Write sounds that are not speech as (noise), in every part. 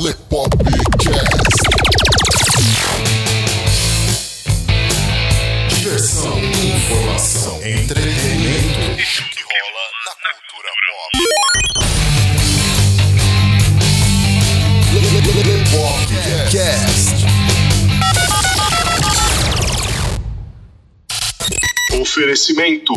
Lepopcast. Diversão, informação, entretenimento. Isso que rola na cultura pop. Lepopcast. Oferecimento.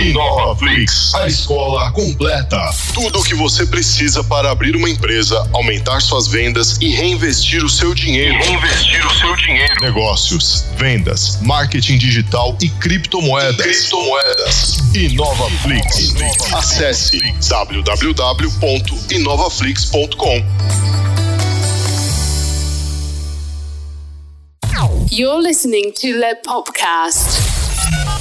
InovaFlix, a escola completa. Tudo o que você precisa para abrir uma empresa, aumentar suas vendas e reinvestir o seu dinheiro. Reinvestir o seu dinheiro. Negócios, vendas, marketing digital e criptomoedas. Criptomoedas. InovaFlix. Acesse www.inovaflix.com. You're listening to Le Popcast.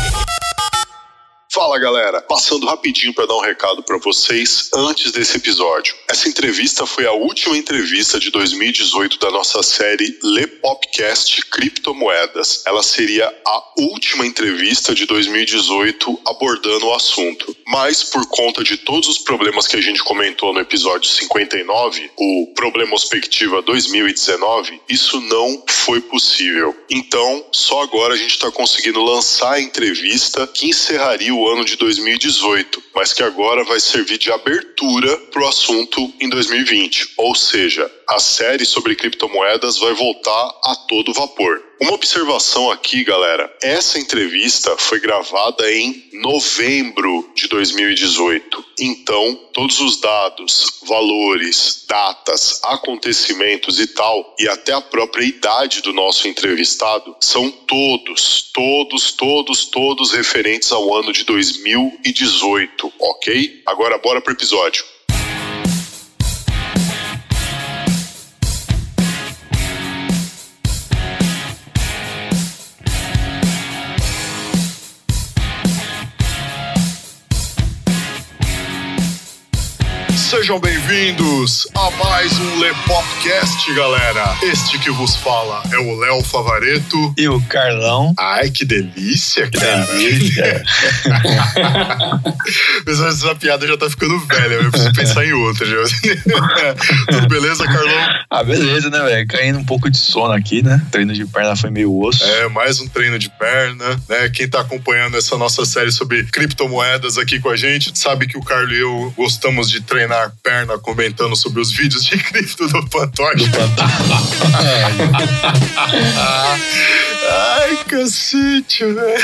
Fala galera, passando rapidinho para dar um recado para vocês antes desse episódio. Essa entrevista foi a última entrevista de 2018 da nossa série Le Popcast Criptomoedas. Ela seria a última entrevista de 2018 abordando o assunto. Mas por conta de todos os problemas que a gente comentou no episódio 59, o Problemospectiva 2019, isso não foi possível. Então, só agora a gente está conseguindo lançar a entrevista que encerraria o ano de 2018, mas que agora vai servir de abertura para o assunto em 2020. Ou seja, a série sobre criptomoedas vai voltar a todo vapor. Uma observação aqui, galera: essa entrevista foi gravada em novembro de 2018. Então, todos os dados, valores, datas, acontecimentos e tal, e até a própria idade do nosso entrevistado, são todos, todos, todos, todos referentes ao ano de 2018, ok? Agora, bora pro episódio. Sejam bem-vindos a mais um Lepopcast, galera. Este que vos fala é o Léo Favareto. E o Carlão. Ai, que delícia, cara. delícia. (laughs) Mas essa piada já tá ficando velha, eu preciso pensar em outra. (laughs) Tudo beleza, Carlão? Ah, beleza, né, velho? Caindo um pouco de sono aqui, né? O treino de perna foi meio osso. É, mais um treino de perna, né? Quem tá acompanhando essa nossa série sobre criptomoedas aqui com a gente, sabe que o Carlos e eu gostamos de treinar perna comentando sobre os vídeos de cripto do Pantoja. (laughs) Ai, cacete, velho.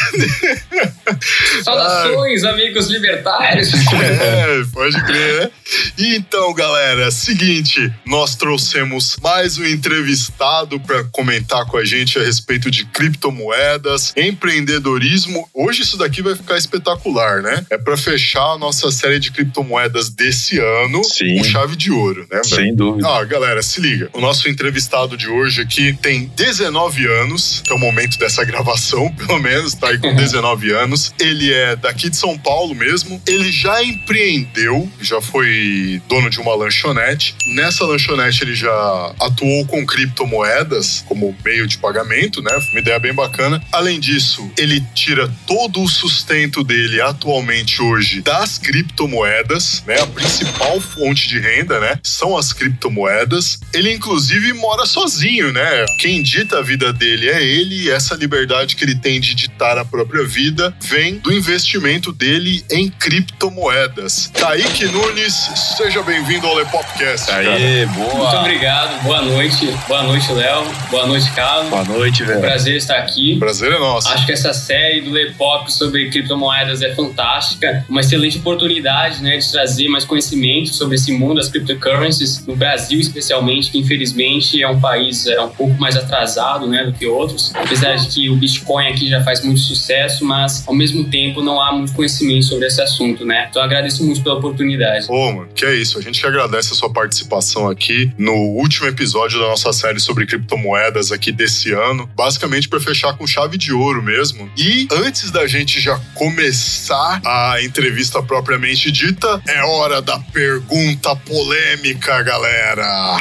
Saudações, amigos libertários. É, pode crer, né? E então, galera, seguinte, nós trouxemos mais um entrevistado para comentar com a gente a respeito de criptomoedas, empreendedorismo. Hoje isso daqui vai ficar espetacular, né? É para fechar a nossa série de criptomoedas desse ano Sim. com chave de ouro, né, velho? Sem dúvida. Ah, galera, se liga. O nosso entrevistado de hoje aqui tem 19 anos, que é o momento dessa gravação, (laughs) pelo menos, tá aí com 19 anos. Ele é daqui de São Paulo mesmo. Ele já empreendeu, já foi dono de uma lanchonete. Nessa lanchonete ele já atuou com criptomoedas como meio de pagamento, né? Uma ideia bem bacana. Além disso, ele tira todo o sustento dele atualmente hoje das criptomoedas, né? A principal fonte de renda, né? São as criptomoedas. Ele, inclusive, mora sozinho, né? Quem dita a vida dele é ele e essa liberdade que ele tem de ditar a própria vida vem do investimento dele em criptomoedas. Kaique Nunes, seja bem-vindo ao Lepopcast. cara. Aê, Muito boa. obrigado, boa noite. Boa noite, Léo. Boa noite, Carlos. Boa noite, velho. Prazer estar aqui. Prazer é nosso. Acho que essa série do Lepop sobre criptomoedas é fantástica, uma excelente oportunidade né, de trazer mais conhecimento sobre esse mundo das cryptocurrencies, no Brasil especialmente, que infelizmente é um país é, um pouco mais atrasado né, do que outros, apesar de que o Bitcoin aqui já faz muito sucesso, mas ao mesmo tempo não há muito conhecimento sobre esse assunto, né? Então agradeço muito pela oportunidade. Ô, mano, que é isso. A gente que agradece a sua participação aqui no último episódio da nossa série sobre criptomoedas aqui desse ano. Basicamente para fechar com chave de ouro mesmo. E antes da gente já começar a entrevista propriamente dita, é hora da pergunta polêmica, galera.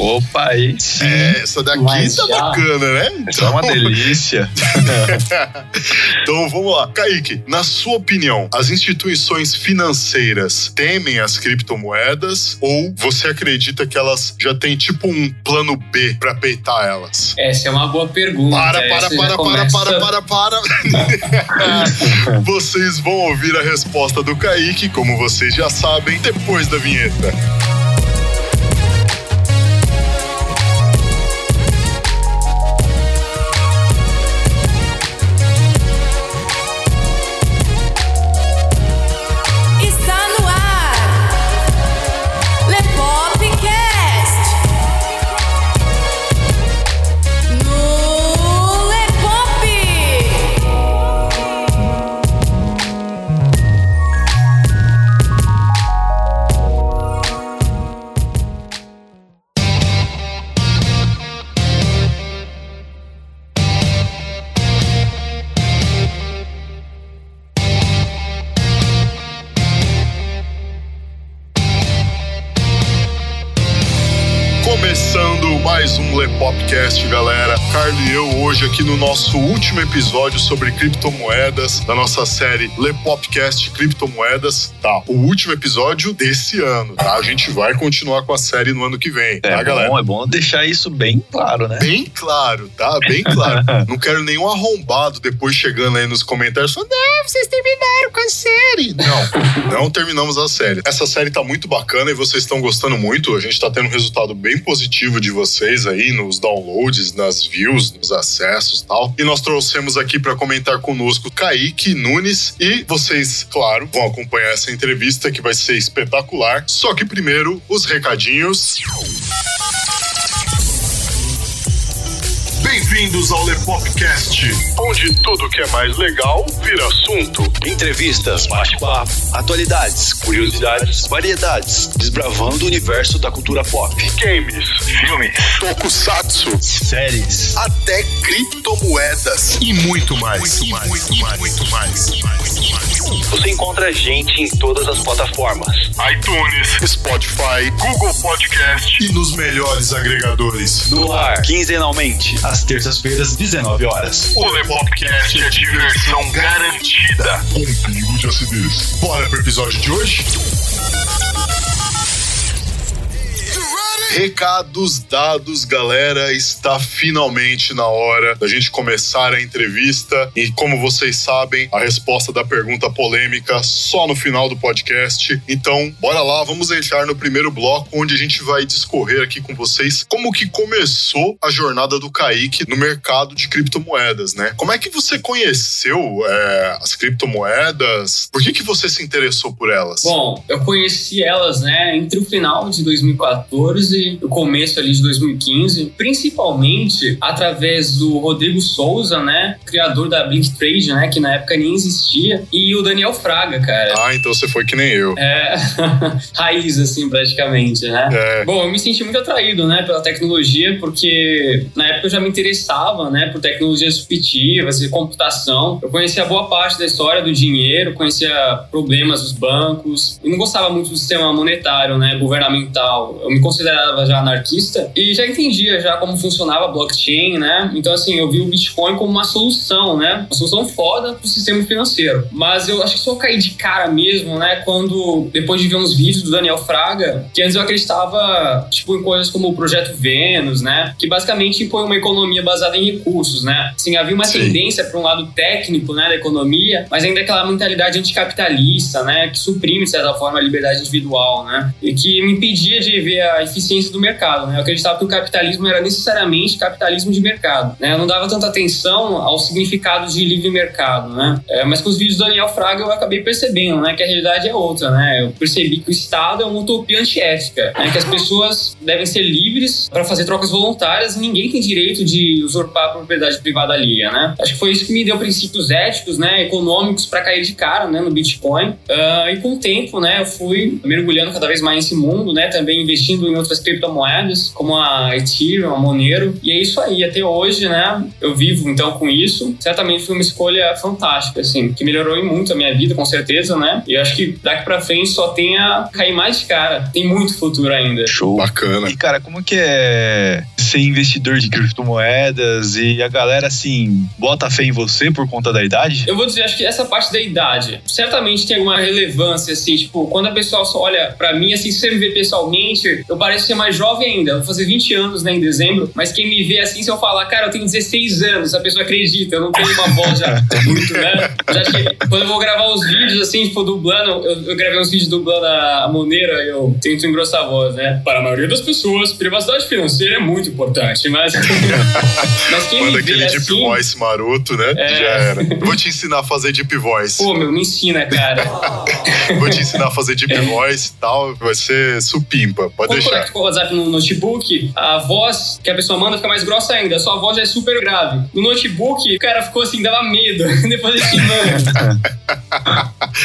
Opa, aí sim. É, essa daqui Mas tá já. bacana, né? Essa é uma delícia. (laughs) Então vamos lá. Kaique, na sua opinião, as instituições financeiras temem as criptomoedas ou você acredita que elas já têm tipo um plano B pra peitar elas? Essa é uma boa pergunta. Para, Essa para, já para, para, começa- para, para, para. (laughs) vocês vão ouvir a resposta do Kaique, como vocês já sabem, depois da vinheta. Aqui no nosso último episódio sobre criptomoedas, da nossa série Lepopcast Criptomoedas. Tá, o último episódio desse ano, tá? A gente vai continuar com a série no ano que vem, É tá, galera? bom, é bom deixar isso bem claro, né? Bem claro, tá? Bem claro. (laughs) Não quero nenhum arrombado depois chegando aí nos comentários falando, não, vocês terminaram com a série. Não, (laughs) não terminamos a série. Essa série tá muito bacana e vocês estão gostando muito. A gente tá tendo um resultado bem positivo de vocês aí nos downloads, nas views, nos acessos e tal. E nós trouxemos aqui para comentar conosco Kaique Nunes e vocês, claro, vão acompanhar essa entrevista que vai ser espetacular. Só que primeiro, os recadinhos. Bem-vindos ao Lepopcast, onde tudo que é mais legal vira assunto. Entrevistas, bate-papo, atualidades, curiosidades, variedades, desbravando o universo da cultura pop. Games, filmes, tokusatsu, Séries. até criptomoedas e muito mais. Muito mais, muito mais, muito mais. Você encontra a gente em todas as plataformas. iTunes, Spotify, Google Podcast e nos melhores agregadores. No ar, quinzenalmente, às terças-feiras, 19 horas. O Lepopcast é diversão garantida. Com pingo de acidez. Bora pro episódio de hoje? Recados dados, galera. Está finalmente na hora da gente começar a entrevista. E como vocês sabem, a resposta da pergunta polêmica só no final do podcast. Então, bora lá, vamos entrar no primeiro bloco, onde a gente vai discorrer aqui com vocês como que começou a jornada do Kaique no mercado de criptomoedas, né? Como é que você conheceu é, as criptomoedas? Por que, que você se interessou por elas? Bom, eu conheci elas, né, entre o final de 2014 e o começo ali de 2015, principalmente através do Rodrigo Souza, né, criador da Blink Trade, né, que na época nem existia, e o Daniel Fraga, cara. Ah, então você foi que nem eu. É, (laughs) raiz, assim, praticamente, né? É. Bom, eu me senti muito atraído, né, pela tecnologia, porque na época eu já me interessava, né, por tecnologias disruptivas e computação. Eu conhecia boa parte da história do dinheiro, conhecia problemas dos bancos, e não gostava muito do sistema monetário, né, governamental. Eu me considerava já anarquista e já entendia já como funcionava a blockchain, né? Então, assim, eu vi o Bitcoin como uma solução, né? Uma solução foda pro sistema financeiro. Mas eu acho que só caí de cara mesmo, né, quando, depois de ver uns vídeos do Daniel Fraga, que antes eu acreditava, tipo, em coisas como o Projeto Vênus, né? Que basicamente impõe uma economia baseada em recursos, né? Assim, havia uma Sim. tendência para um lado técnico, né, da economia, mas ainda aquela mentalidade anticapitalista, né? Que suprime, de certa forma, a liberdade individual, né? E que me impedia de ver a eficiência do mercado, né? Eu acreditava que o capitalismo era necessariamente capitalismo de mercado, né? Eu não dava tanta atenção ao significado de livre mercado, né? É, mas com os vídeos do Daniel Fraga eu acabei percebendo, né? Que a realidade é outra, né? Eu percebi que o Estado é uma utopia antiética, né? Que as pessoas devem ser livres para fazer trocas voluntárias e ninguém tem direito de usurpar a propriedade privada alheia, né? Acho que foi isso que me deu princípios éticos, né? Econômicos para cair de cara, né? No Bitcoin. Ah, e com o tempo, né? Eu fui mergulhando cada vez mais nesse mundo, né? Também investindo em outras criptomoedas, como a Ethereum, a Monero. E é isso aí, até hoje, né? Eu vivo então com isso. Certamente foi uma escolha fantástica, assim, que melhorou em muito a minha vida, com certeza, né? E eu acho que daqui pra frente só tem a cair mais de cara. Tem muito futuro ainda. Show. Bacana. E, cara, como que é ser investidor de criptomoedas e a galera, assim, bota fé em você por conta da idade? Eu vou dizer, acho que essa parte da idade certamente tem alguma relevância, assim, tipo, quando a pessoa só olha pra mim, assim, se você me vê pessoalmente, eu pareço ser mais jovem ainda. Vou fazer 20 anos, né, em dezembro, mas quem me vê assim, se eu falar, cara, eu tenho 16 anos, a pessoa acredita, eu não tenho uma voz já (laughs) muito, né? Já que quando eu vou gravar os vídeos, assim, tipo, dublando, eu, eu gravei uns vídeos dublando a Moneira, eu tento engrossar a voz, né? Para a maioria das pessoas, privacidade financeira é muito importante, mas. (laughs) mas quem Manda me vê aquele deep assim, voice maroto, né? É. Já era. Vou te ensinar a fazer deep voice. Pô, meu, me ensina, cara. (laughs) Vou te ensinar a fazer deep voice e tal. Vai ser supimpa. Pode Quando deixar. conecta com o WhatsApp no notebook, a voz que a pessoa manda fica mais grossa ainda. A sua voz já é super grave. No notebook, o cara ficou assim, dava medo. (laughs) Depois ele te manda.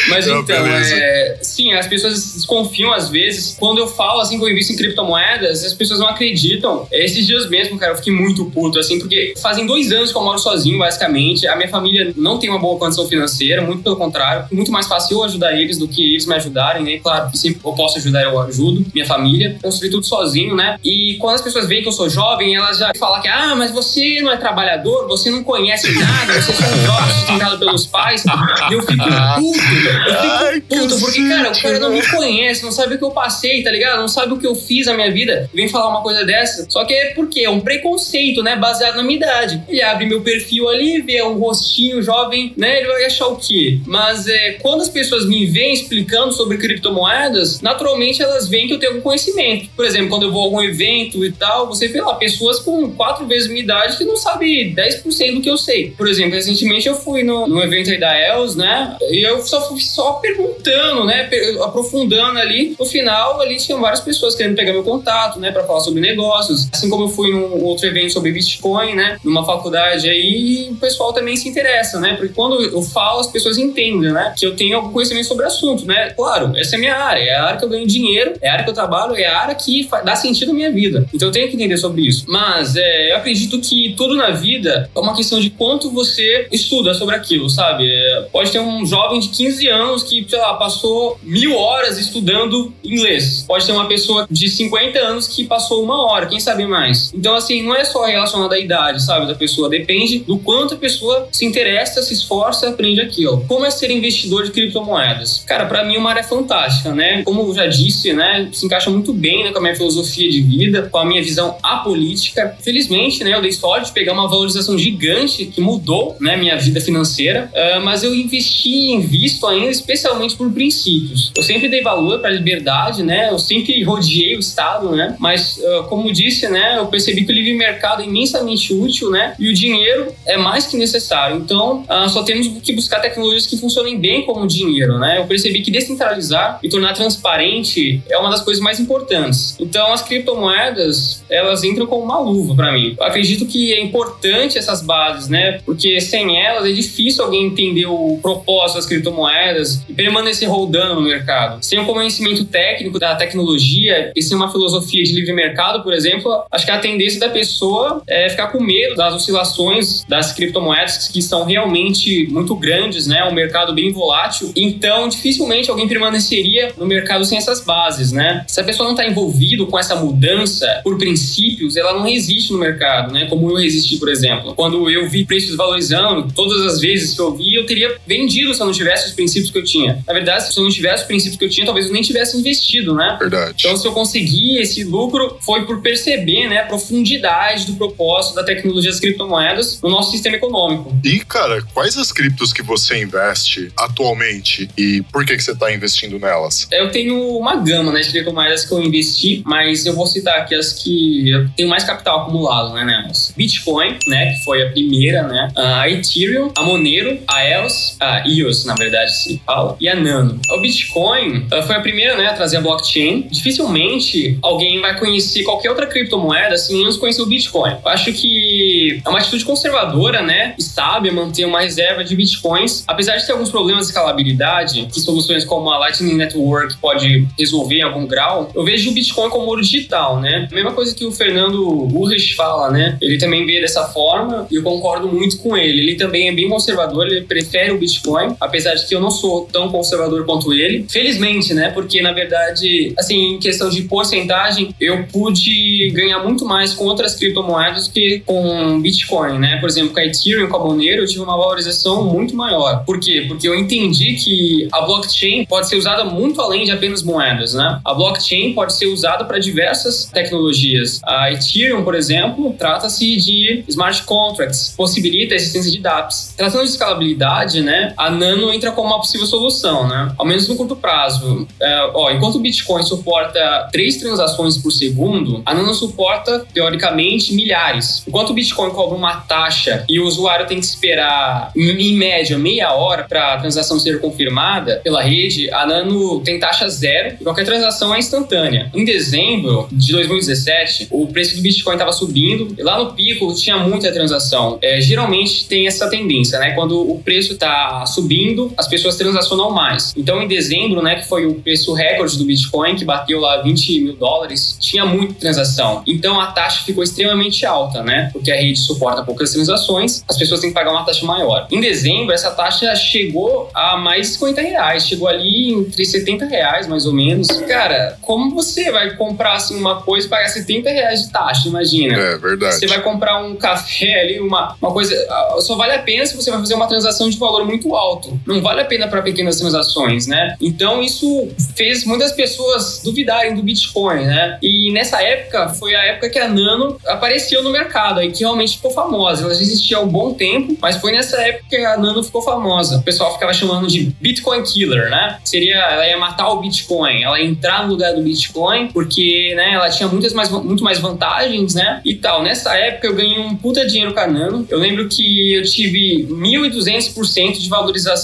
Mas então, é, sim, as pessoas desconfiam às vezes. Quando eu falo assim que eu invisto em criptomoedas, as pessoas não acreditam. Esses dias mesmo, cara, eu fiquei muito puto, assim, porque fazem dois anos que eu moro sozinho, basicamente. A minha família não tem uma boa condição financeira, muito pelo contrário. Muito mais fácil eu ajudar eles do que eles me ajudarem, né? Claro que sempre eu posso ajudar, eu ajudo. Minha família, construí tudo sozinho, né? E quando as pessoas veem que eu sou jovem, elas já falam que, ah, mas você não é trabalhador, você não conhece nada, você é um jovem sustentado pelos pais. E eu fico puto, eu fico Ai, puto, porque, cara, o cara não me velho. conhece, não sabe o que eu passei, tá ligado? Não sabe o que eu fiz na minha vida. Vem falar uma coisa dessa. Só que é porque é um preconceito, né? Baseado na minha idade. Ele abre meu perfil ali, vê um rostinho jovem, né? Ele vai achar o quê? Mas é, quando as pessoas me veem explicando sobre criptomoedas, naturalmente elas veem que eu tenho algum conhecimento. Por exemplo, quando eu vou a algum evento e tal, você vê lá pessoas com quatro vezes minha idade que não sabem 10% do que eu sei. Por exemplo, recentemente eu fui no, num evento aí da Els, né? E eu só fui só perguntando, né? Aprofundando ali. No final, ali tinham várias pessoas querendo pegar meu contato, né? Pra falar sobre negócios. Assim como eu fui num outro evento sobre Bitcoin, né? Numa faculdade aí, o pessoal também se interessa, né? Porque quando eu falo, as pessoas entendem, né? Que eu tenho algum conhecimento sobre o assunto, né? Claro, essa é a minha área. É a área que eu ganho dinheiro, é a área que eu trabalho, é a área que dá sentido à minha vida. Então eu tenho que entender sobre isso. Mas é, eu acredito que tudo na vida é uma questão de quanto você estuda sobre aquilo, sabe? É, pode ter um jovem de 15 anos que, sei lá, passou mil horas estudando inglês. Pode ter uma pessoa de 50 anos que passou uma hora, quem sabe mais. Então, assim, não é só relacionado à idade, sabe, da pessoa. Depende do quanto a pessoa se interessa, se esforça, aprende aquilo. Como é ser investidor de criptomoedas? Cara, pra mim é uma área fantástica, né? Como eu já disse, né, se encaixa muito bem né, com a minha filosofia de vida, com a minha visão apolítica. Felizmente, né, eu dei sorte de pegar uma valorização gigante que mudou, né, minha vida financeira, Ah, mas eu investi invisto ainda especialmente por princípios. Eu sempre dei valor para a liberdade, né? Eu sempre (laughs) rodeei o Estado, né? Mas, ah, como disse, né, eu percebi que o livre mercado é imensamente útil, né? E o dinheiro é mais que necessário. Então, ah, só temos que buscar tecnologias que funcionem bem como dinheiro, né? Eu percebi que descentralizar e tornar transparente é uma das coisas mais importantes. Então, as criptomoedas, elas entram como uma luva para mim. Eu acredito que é importante essas bases, né? Porque sem elas é difícil alguém entender o propósito das criptomoedas e permanecer rodando no mercado. Sem o conhecimento técnico da tecnologia e sem uma filosofia de livre mercado, por exemplo, acho que a tendência da pessoa é ficar com medo das oscilações das criptomoedas que são realmente muito grandes, né? Um mercado bem volátil. Então, dificilmente alguém permaneceria no mercado sem essas bases, né? Se a pessoa não está envolvido com essa mudança por princípios, ela não resiste no mercado, né? Como eu resisti, por exemplo. Quando eu vi preços valorizando, todas as vezes que eu vi, eu teria vendido se eu não tivesse os princípios que eu tinha. Na verdade, se eu não tivesse os princípios que eu tinha, talvez eu nem tivesse investido, né? Verdade. Então, se eu consegui esse lucro, foi por perceber né, a profundidade do propósito da tecnologia das criptomoedas no nosso sistema econômico. E, cara, quais as criptos que você investe atualmente e por que, que você está investindo nelas? Eu tenho uma gama né, de criptomoedas que eu investi, mas eu vou citar aqui as que eu tenho mais capital acumulado né, nelas. Bitcoin, né, que foi a primeira, né? A Ethereum, a Monero, a EOS, a Na verdade, se fala, e a Nano. O Bitcoin foi a primeira né, a trazer a blockchain. Dificilmente alguém vai conhecer qualquer outra criptomoeda sem antes conhecer o Bitcoin. Eu acho que é uma atitude conservadora, né? E sábia manter uma reserva de Bitcoins, apesar de ter alguns problemas de escalabilidade, que soluções como a Lightning Network pode resolver em algum grau, eu vejo o Bitcoin como ouro digital, né? A mesma coisa que o Fernando Urrich fala, né? Ele também vê dessa forma e eu concordo muito com ele. Ele também é bem conservador, ele prefere o Bitcoin, apesar de que eu não sou tão conservador quanto ele. Felizmente, né? Porque na verdade, assim, em questão de porcentagem, eu pude ganhar muito mais com outras criptomoedas que com Bitcoin, né? Por exemplo, com a Ethereum, com a Monero, eu tive uma valorização muito maior. Por quê? Porque eu entendi que a blockchain pode ser usada muito além de apenas moedas, né? A blockchain pode ser usada para diversas tecnologias. A Ethereum, por exemplo, trata-se de smart contracts, possibilita a existência de dApps. Tratando de escalabilidade, né? A Nano entra como uma possível solução, né? Ao menos no curto prazo. É, ó, enquanto o Bitcoin suporta três transações por segundo, a Nano suporta, teoricamente, milhares. Enquanto o Bitcoin cobra uma taxa e o usuário tem que esperar, em média, meia hora para a transação ser confirmada pela rede, a Nano tem taxa zero e qualquer transação é instantânea. Em dezembro de 2017, o preço do Bitcoin estava subindo e lá no pico tinha muita transação. É, geralmente tem essa tendência, né? Quando o preço está subindo, as pessoas transacionam mais. Então, em dezembro, né, que foi o preço recorde do Bitcoin, que bateu lá 20 mil dólares, tinha muita transação. Então, a taxa ficou extremamente alta, né? Porque a rede suporta poucas transações, as pessoas têm que pagar uma taxa maior. Em dezembro, essa taxa chegou a mais de 50 reais, chegou ali entre 70 reais, mais ou menos. Cara, como você vai comprar assim uma coisa e pagar 70 reais de taxa? Imagina. É verdade. Você vai comprar um café ali, uma, uma coisa. ah, Só vale a pena se você vai fazer uma transação de valor muito alto. Não vale a pena para pequenas transações, né? Então isso fez muitas pessoas duvidarem do Bitcoin, né? E nessa época foi a época que a Nano apareceu no mercado aí que realmente ficou famosa. Ela já existia há um bom tempo, mas foi nessa época que a Nano ficou famosa. O pessoal ficava chamando de Bitcoin Killer, né? Seria ela ia matar o Bitcoin, ela ia entrar no lugar do Bitcoin porque, né, ela tinha muitas mais muito mais vantagens, né? E tal. Nessa época eu ganhei um puta dinheiro com a Nano. Eu lembro que eu tive 1.200% de valorização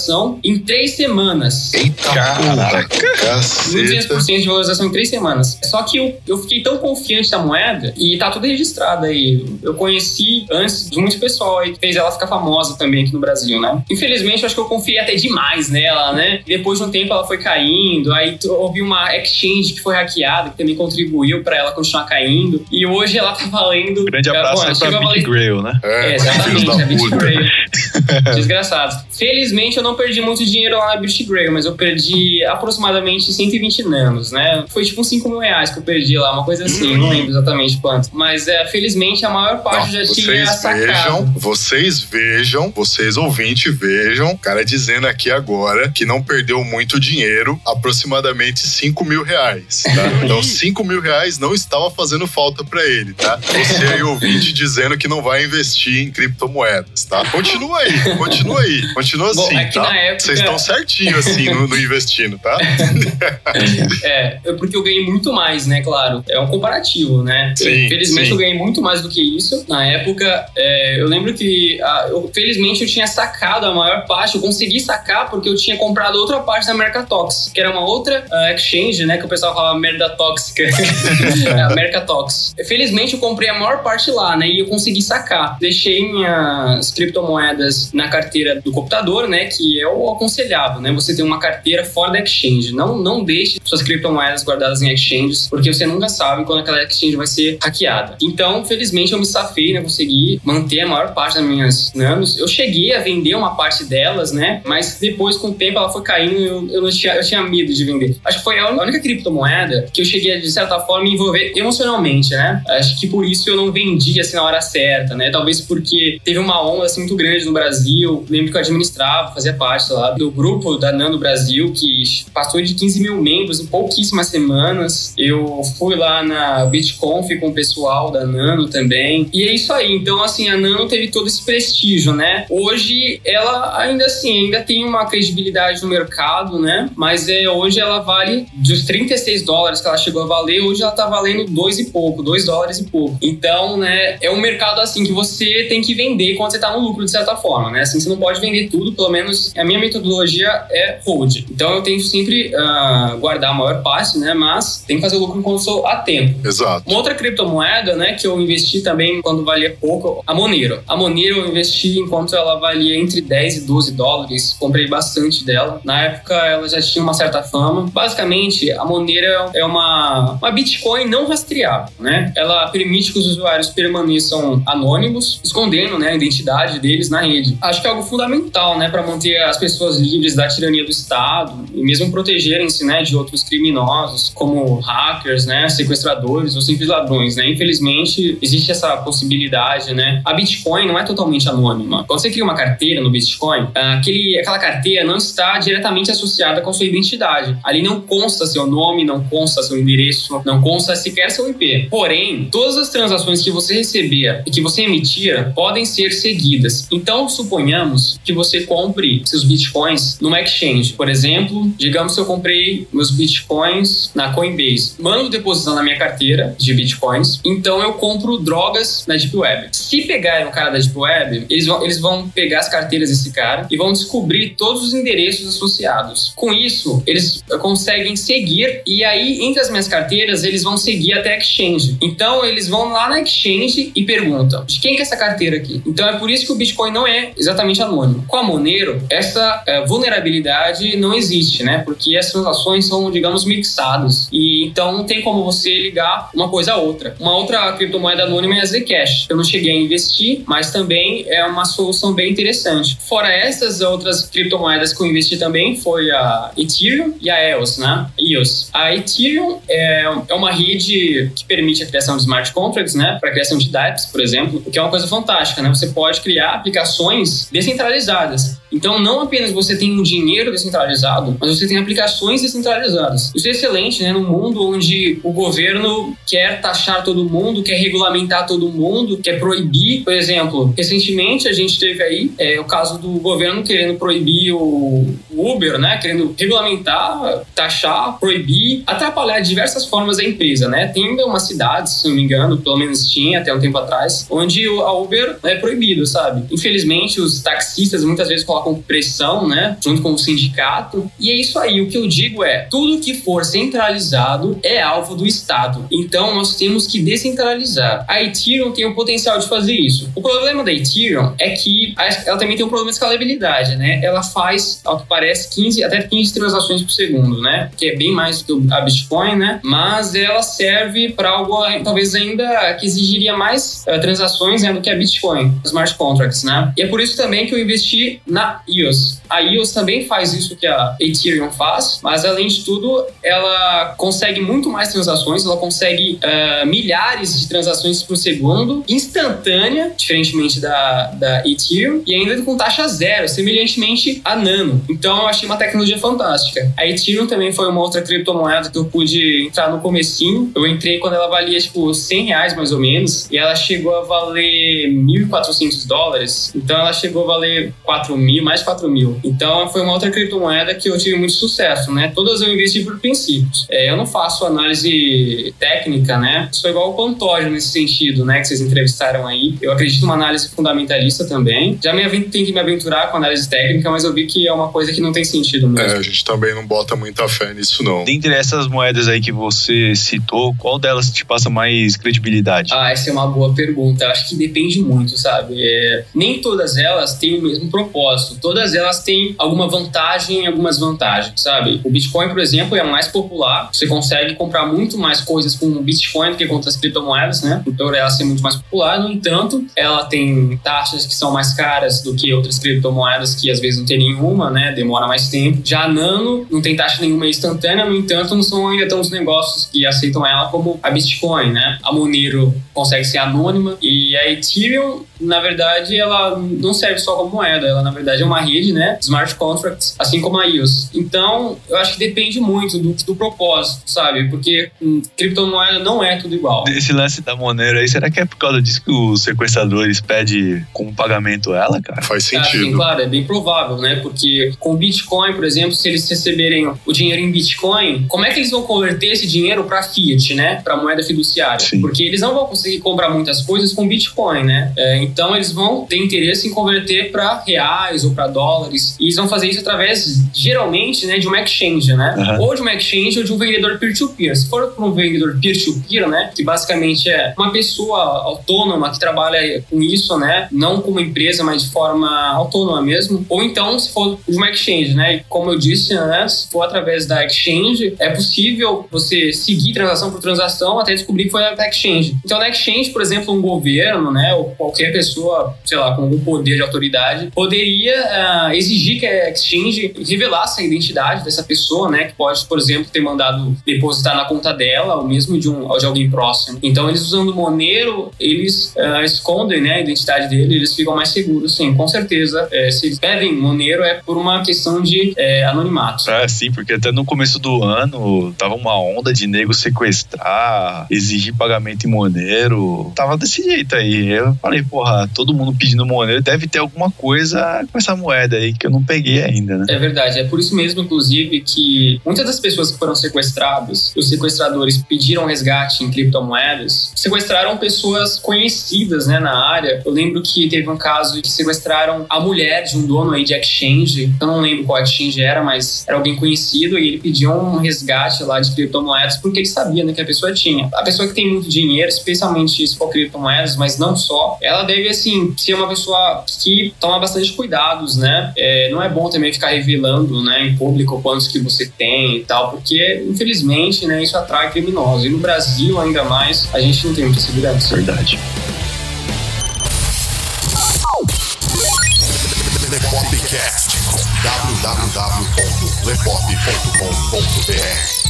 em três semanas. Caraca, caceta. 1.200% de valorização em três semanas. Só que eu, eu fiquei tão confiante da moeda e tá tudo registrado aí. Eu conheci antes de muito pessoal aí que fez ela ficar famosa também aqui no Brasil, né? Infelizmente, eu acho que eu confiei até demais nela, né? Depois de um tempo ela foi caindo, aí houve uma exchange que foi hackeada, que também contribuiu pra ela continuar caindo. E hoje ela tá valendo. Grande Bom, abraço aí chegou pra a valer- Big Grail, né? é, (laughs) É, exatamente, a puta. Grail. (laughs) Desgraçado. Felizmente eu não perdi muito dinheiro lá na Beach Grail, mas eu perdi aproximadamente 120 nanos, né? Foi tipo uns 5 mil reais que eu perdi lá, uma coisa assim, não lembro exatamente quanto. Mas é, felizmente a maior parte Não, já tinha sacado. vejam, vocês vejam, vocês ouvintes vejam, o cara dizendo aqui agora que não perdeu muito dinheiro, aproximadamente 5 mil reais, tá? (laughs) Então 5 mil reais não estava fazendo falta pra ele, tá? Você aí ouvinte dizendo que não vai investir em criptomoedas, tá? Continua aí, continua aí, continua Bom, assim, é que tá? época- Vocês estão certinho assim no, no investindo, tá? (laughs) É, é porque eu ganhei muito mais, né? Claro. É um comparativo, né? Sim, felizmente sim. eu ganhei muito mais do que isso. Na época, é, eu lembro que, ah, eu- felizmente, eu tinha sacado a maior parte. Eu consegui sacar porque eu tinha comprado outra parte da Mercatox, que era uma outra ah, exchange, né? Que o pessoal falava merda tóxica. (laughs) é, a Mercatox. Felizmente, eu comprei a maior parte lá, né? E eu consegui sacar. Deixei minhas criptomoedas na carteira do computador, né? Que é o aconselhável, né? Você tem uma carteira fora da exchange. Não, não deixe suas criptomoedas guardadas em exchanges, porque você nunca sabe quando aquela exchange vai ser hackeada. Então, felizmente, eu me safei, né? Consegui manter a maior parte das minhas nanos. Eu cheguei a vender uma parte delas, né? Mas depois, com o tempo, ela foi caindo e eu, eu, não tinha, eu tinha medo de vender. Acho que foi a única criptomoeda que eu cheguei a, de certa forma, me envolver emocionalmente, né? Acho que por isso eu não vendi assim na hora certa, né? Talvez porque teve uma onda assim muito grande no Brasil. Lembro que eu administrava, fazia parte lá do grupo da Nano Brasil, que passou de 15 mil membros em pouquíssimas semanas. Eu fui lá na BitConf com o pessoal da Nano também. E é isso aí. Então, assim, a Nano teve todo esse prestígio, né? Hoje, ela ainda assim, ainda tem uma credibilidade no mercado, né? Mas é, hoje ela vale dos 36 dólares que ela chegou a valer, hoje ela tá valendo dois e pouco, 2 dólares e pouco. Então, né, é um mercado assim que você tem que vender quando você tá no lucro, de certa forma, né? Assim, você não pode vender tudo, pelo menos a minha metodologia é hold. Então eu tento sempre uh, guardar a maior parte, né? Mas tem que fazer o lucro enquanto sou a tempo. Exato. Uma outra criptomoeda, né, que eu investi também quando valia pouco, a Monero. A Monero eu investi enquanto ela valia entre 10 e 12 dólares. Comprei bastante dela. Na época ela já tinha uma certa fama. Basicamente, a Monero é uma, uma Bitcoin não rastreável, né? Ela permite que os usuários permaneçam anônimos, escondendo, né, a identidade deles na rede. Acho que é algo fundamental, né, para manter as pessoas livres da tirania do Estado e mesmo protegerem-se, né, de outros criminosos, como hackers, né, sequestradores ou simples ladrões, né? Infelizmente, existe essa possibilidade, né? A Bitcoin não é totalmente anônima. Quando você cria uma carteira no Bitcoin, aquele, aquela carteira não está diretamente associada com sua identidade. Ali não consta seu nome, não consta seu endereço, não consta sequer seu IP. Porém, todas as transações que você recebia e que você emitia podem ser seguidas. Então, suponhamos que você compre seus Bitcoins numa exchange. Por exemplo, digamos que eu comprei meus Bitcoins na Coinbase. Mando depositar na minha carteira de Bitcoins. Então, eu compro drogas na Deep Web. Se pegarem o cara da Deep Web, eles vão, eles vão pegar as carteiras desse cara e vão descobrir todos os endereços associados. Com isso, eles conseguem seguir e aí, entre as minhas carteiras, eles vão seguir até a exchange. Então, eles vão lá na exchange e perguntam: de quem que é essa carteira aqui? Então, é por isso que o Bitcoin não é exatamente anônimo. Monero, essa é, vulnerabilidade não existe, né? Porque as transações são, digamos, mixadas. E então, não tem como você ligar uma coisa a outra. Uma outra criptomoeda anônima é a Zcash. Eu não cheguei a investir, mas também é uma solução bem interessante. Fora essas outras criptomoedas que eu investi também, foi a Ethereum e a EOS, né? EOS. A Ethereum é, é uma rede que permite a criação de smart contracts, né? Para criação de dApps, por exemplo, o que é uma coisa fantástica, né? Você pode criar aplicações descentralizadas áreas. Então, não apenas você tem um dinheiro descentralizado, mas você tem aplicações descentralizadas. Isso é excelente, né? Num mundo onde o governo quer taxar todo mundo, quer regulamentar todo mundo, quer proibir. Por exemplo, recentemente a gente teve aí é, o caso do governo querendo proibir o Uber, né? Querendo regulamentar, taxar, proibir, atrapalhar de diversas formas a empresa, né? Tem umas cidades, se não me engano, pelo menos tinha até um tempo atrás, onde a Uber é proibido, sabe? Infelizmente, os taxistas muitas vezes colocam pressão, né? Junto com o sindicato. E é isso aí. O que eu digo é: tudo que for centralizado é alvo do Estado. Então, nós temos que descentralizar. A Ethereum tem o potencial de fazer isso. O problema da Ethereum é que ela também tem um problema de escalabilidade, né? Ela faz, ao que parece, 15, até 15 transações por segundo, né? Que é bem mais do que a Bitcoin, né? Mas ela serve para algo talvez ainda que exigiria mais uh, transações né, do que a Bitcoin, smart contracts, né? E é por isso também que eu investi na EOS. A EOS também faz isso que a Ethereum faz, mas além de tudo, ela consegue muito mais transações, ela consegue uh, milhares de transações por segundo, instantânea, diferentemente da, da Ethereum, e ainda com taxa zero, semelhantemente a Nano. Então eu achei uma tecnologia fantástica. A Ethereum também foi uma outra criptomoeda que eu pude entrar no comecinho. Eu entrei quando ela valia tipo 100 reais mais ou menos, e ela chegou a valer 1.400 dólares. Então ela chegou a valer 4 mil, mais 4 mil. Então foi uma outra criptomoeda que eu tive muito sucesso, né? Todas eu investi por princípios. É, eu não faço análise técnica, né? Sou igual o Pantoja nesse sentido, né? Que vocês entrevistaram aí. Eu acredito numa análise fundamentalista também. Já me tem que me aventurar com análise técnica, mas eu vi que é uma coisa que não tem sentido mesmo. É, a gente também não bota muita fé nisso, não. Dentre essas moedas aí que você citou, qual delas te passa mais credibilidade? Ah, essa é uma boa pergunta. Acho que depende muito, sabe? É, nem todas elas têm o mesmo propósito. Todas elas têm alguma vantagem e algumas vantagens, sabe? O Bitcoin, por exemplo, é mais popular. Você consegue comprar muito mais coisas com o Bitcoin do que com outras criptomoedas, né? Então ela ser muito mais popular. No entanto, ela tem taxas que são mais caras do que outras criptomoedas que às vezes não tem nenhuma, né? Demora mais tempo. Já a Nano não tem taxa nenhuma instantânea, no entanto, não são ainda tantos negócios que aceitam ela como a Bitcoin, né? A Monero consegue ser anônima e a Ethereum na verdade, ela não serve só como moeda, ela na verdade é uma rede, né? Smart contracts, assim como a EOS. Então, eu acho que depende muito do, do propósito, sabe? Porque hum, criptomoeda não é tudo igual. Esse lance da Monero aí, será que é por causa disso que os sequestradores pedem como pagamento ela, cara? Faz Ah, sentido. sim, claro, é bem provável, né? Porque com Bitcoin, por exemplo, se eles receberem o dinheiro em Bitcoin, como é que eles vão converter esse dinheiro para fiat, né? Para moeda fiduciária? Sim. Porque eles não vão conseguir comprar muitas coisas com Bitcoin, né? É, então eles vão ter interesse em converter para reais ou para dólares. E eles vão fazer isso através, geralmente, né, de uma exchange, né? Uhum. Ou de uma exchange ou de um vendedor peer-to-peer. Se for para um vendedor peer-to-peer, né, que basicamente é uma pessoa autônoma que trabalha com isso, né, não como empresa, mas de forma autônoma mesmo. Ou então, se for de uma exchange, né, e como eu disse, né, se for através da exchange, é possível você seguir transação por transação até descobrir que foi da exchange. Então, na exchange, por exemplo, um governo, né, ou qualquer pessoa, sei lá, com algum poder de autoridade, poderia uh, exigir que a exchange revelasse a identidade dessa pessoa, né, que pode, por exemplo, ter mandado depositar na conta dela, ou mesmo de, um, de alguém próximo. Então, eles usando o Monero, eles uh, escondem, né, a identidade dele, eles ficam mais seguros, sim, com certeza. É, se eles pedem Monero é por uma questão de é, anonimato. Ah, sim, porque até no começo do ano tava uma onda de nego sequestrar, exigir pagamento em Monero. Tava desse jeito aí. Eu falei, porra, todo mundo pedindo Monero, deve ter alguma coisa com essa moeda aí que eu não peguei ainda, né? É verdade. É por isso mesmo, inclusive, que muitas das pessoas que foram sequestradas, os sequestradores pediram resgate em criptomoedas, sequestraram pessoas conhecidas, né, na área. Eu lembro que teve um caso que sequestraram a mulher de um dono aí de exchange. Eu não lembro qual exchange era, mas era alguém conhecido e ele pediu um resgate lá de criptomoedas porque ele sabia, né, que a pessoa tinha. A pessoa que tem muito dinheiro, especialmente se for criptomoedas, mas não só, ela deve, assim, ser uma pessoa que toma bastante cuidados, né? É, não é bom também ficar revelando, né, em público quantos que você tem e tal, porque, infelizmente, né, isso atrai criminosos. E no Brasil, ainda mais, a gente não tem muita segurança. Verdade. Www.lepop.com.br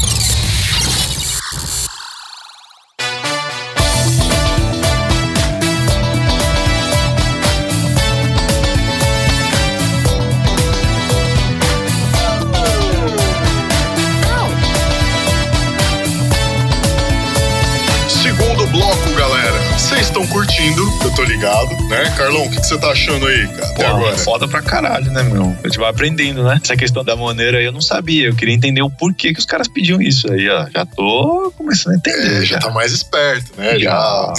ligado, né? Carlão, o que que você tá achando aí, cara? Até Pô, agora. foda pra caralho, né, meu? A gente vai aprendendo, né? Essa questão da Monero aí eu não sabia. Eu queria entender o porquê que os caras pediam isso. Aí, ó, já tô começando a entender. É, já tá mais esperto, né? Já.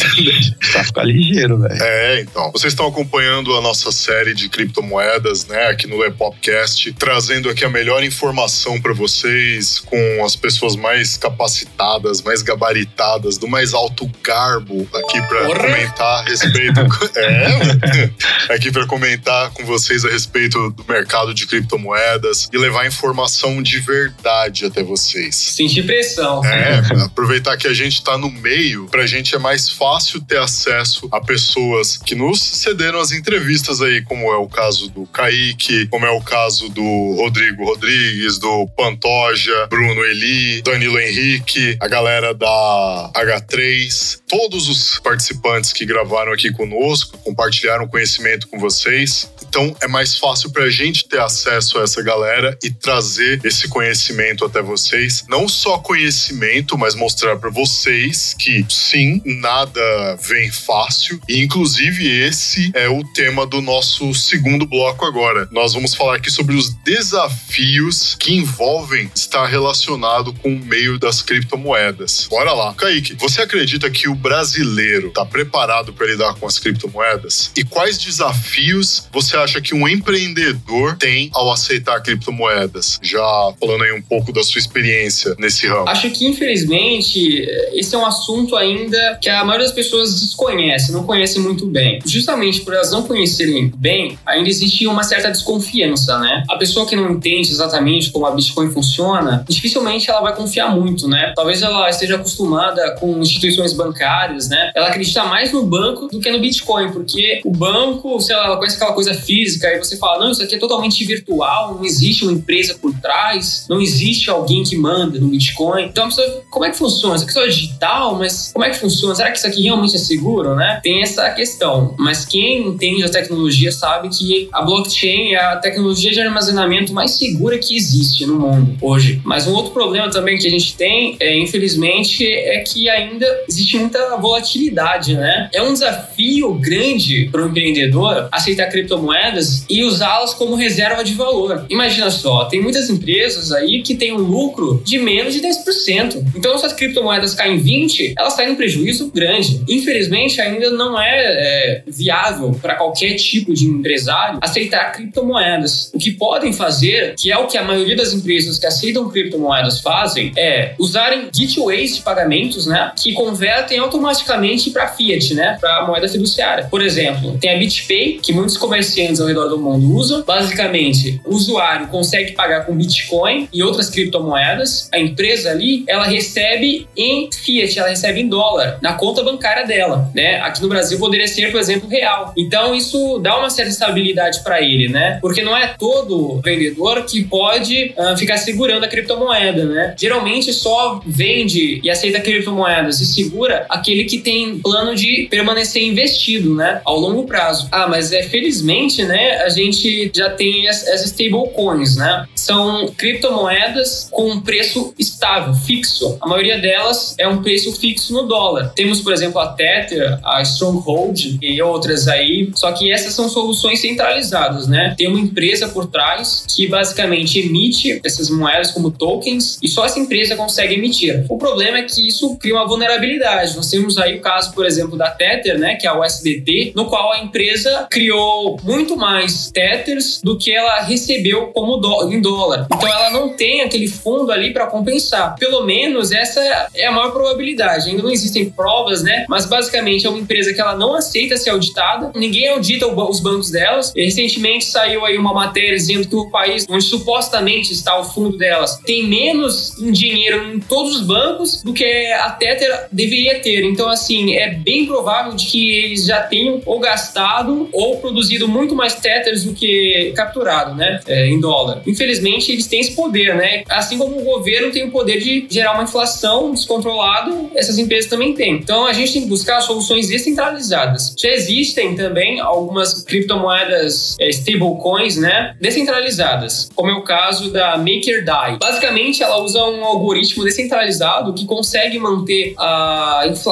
Pra (laughs) ficar ligeiro, velho. É, então. Vocês estão acompanhando a nossa série de criptomoedas, né, aqui no Lepopcast, trazendo aqui a melhor informação para vocês, com as pessoas mais capacitadas, mais gabaritadas, do mais alto garbo aqui para Porra! comentar a respeito. (laughs) é, (laughs) aqui para comentar com vocês a respeito do mercado de criptomoedas e levar informação de verdade até vocês. Sentir pressão. É, aproveitar que a gente tá no meio, pra gente é mais fácil ter acesso a pessoas que nos cederam as entrevistas aí, como é o caso do Kaique, como é o caso do Rodrigo Rodrigues, do Pantoja, Bruno Eli, Danilo Henrique, a galera da H3, todos os participantes que gravaram aqui conosco, compartilharam conhecimento com vocês. Então é mais fácil pra gente ter acesso a essa galera e trazer esse conhecimento até vocês. Não só conhecimento, mas mostrar pra vocês que sim, nada vem fácil. E inclusive esse é o tema do nosso segundo bloco agora. Nós vamos falar aqui sobre os desafios que envolvem estar relacionado com o meio das criptomoedas. Bora lá. Kaique, você acredita que o brasileiro está preparado para lidar com as criptomoedas? E quais desafios você acha que um empreendedor tem ao aceitar criptomoedas? Já falando aí um pouco da sua experiência nesse ramo. Acho que, infelizmente, esse é um assunto ainda que a maioria das pessoas desconhece, não conhece muito bem. Justamente por elas não conhecerem bem, ainda existe uma certa desconfiança, né? A pessoa que não entende exatamente como a Bitcoin funciona, dificilmente ela vai confiar muito, né? Talvez ela esteja acostumada com instituições bancárias, né? Ela acredita mais no banco do que no Bitcoin, porque o banco, sei lá, ela conhece aquela coisa física, e você fala, não, isso aqui é totalmente virtual, não existe uma empresa por trás, não existe alguém que manda no Bitcoin. Então a pessoa, como é que funciona? Isso aqui só é digital, mas como é que funciona? Será que isso aqui realmente é seguro, né? Tem essa questão. Mas quem entende a tecnologia sabe que a blockchain é a tecnologia de armazenamento mais segura que existe no mundo hoje. Mas um outro problema também que a gente tem, é, infelizmente, é que ainda existe muita muita volatilidade, né? É um desafio grande para o empreendedor aceitar criptomoedas e usá-las como reserva de valor. Imagina só, tem muitas empresas aí que têm um lucro de menos de 10%. Então, se as criptomoedas caem 20%, elas saem um prejuízo grande. Infelizmente, ainda não é, é viável para qualquer tipo de empresário aceitar criptomoedas. O que podem fazer, que é o que a maioria das empresas que aceitam criptomoedas fazem, é usarem gateways de pagamentos, né, que convertem automaticamente para fiat, né, para moeda fiduciária. Por exemplo, tem a BitPay, que muitos comerciantes ao redor do mundo usam. Basicamente, o usuário consegue pagar com Bitcoin e outras criptomoedas. A empresa ali, ela recebe em fiat, ela recebe em dólar na conta bancária dela, né? Aqui no Brasil poderia ser, por exemplo, real. Então isso dá uma certa estabilidade para ele, né? Porque não é todo vendedor que pode uh, ficar segurando a criptomoeda, né? Geralmente só vende e aceita criptomoedas e segura aquele que tem plano de permanecer investido, né? Ao longo prazo. Ah, mas é felizmente, né? A gente já tem as, as stablecoins, né? São criptomoedas com um preço estável, fixo. A maioria delas é um preço fixo no dólar. Temos, por exemplo, a Tether, a Stronghold e outras aí. Só que essas são soluções centralizadas, né? Tem uma empresa por trás que basicamente emite essas moedas como tokens e só essa empresa consegue emitir. O problema é que isso cria uma vulnerabilidade. Nós temos aí o caso, por exemplo, da Tether, né, que é o USDT, no qual a empresa criou muito mais Tethers do que ela recebeu como dó em dólar. Então ela não tem aquele fundo ali para compensar. Pelo menos essa é a maior probabilidade. Ainda não existem provas, né? Mas basicamente é uma empresa que ela não aceita ser auditada. Ninguém audita os bancos delas. E recentemente saiu aí uma matéria dizendo que o país onde supostamente está o fundo delas tem menos dinheiro em todos os bancos do que a Tether deveria ter. Então, assim, é bem provável de que eles já tenham ou gastado ou produzido muito mais Tethers do que capturado, né? É, em dólar. Infelizmente, eles têm esse poder, né? Assim como o governo tem o poder de gerar uma inflação descontrolada, essas empresas também têm. Então, a gente tem que buscar soluções descentralizadas. Já existem também algumas criptomoedas é, stablecoins, né? Descentralizadas, como é o caso da MakerDAI. Basicamente, ela usa um algoritmo descentralizado que consegue manter a inflação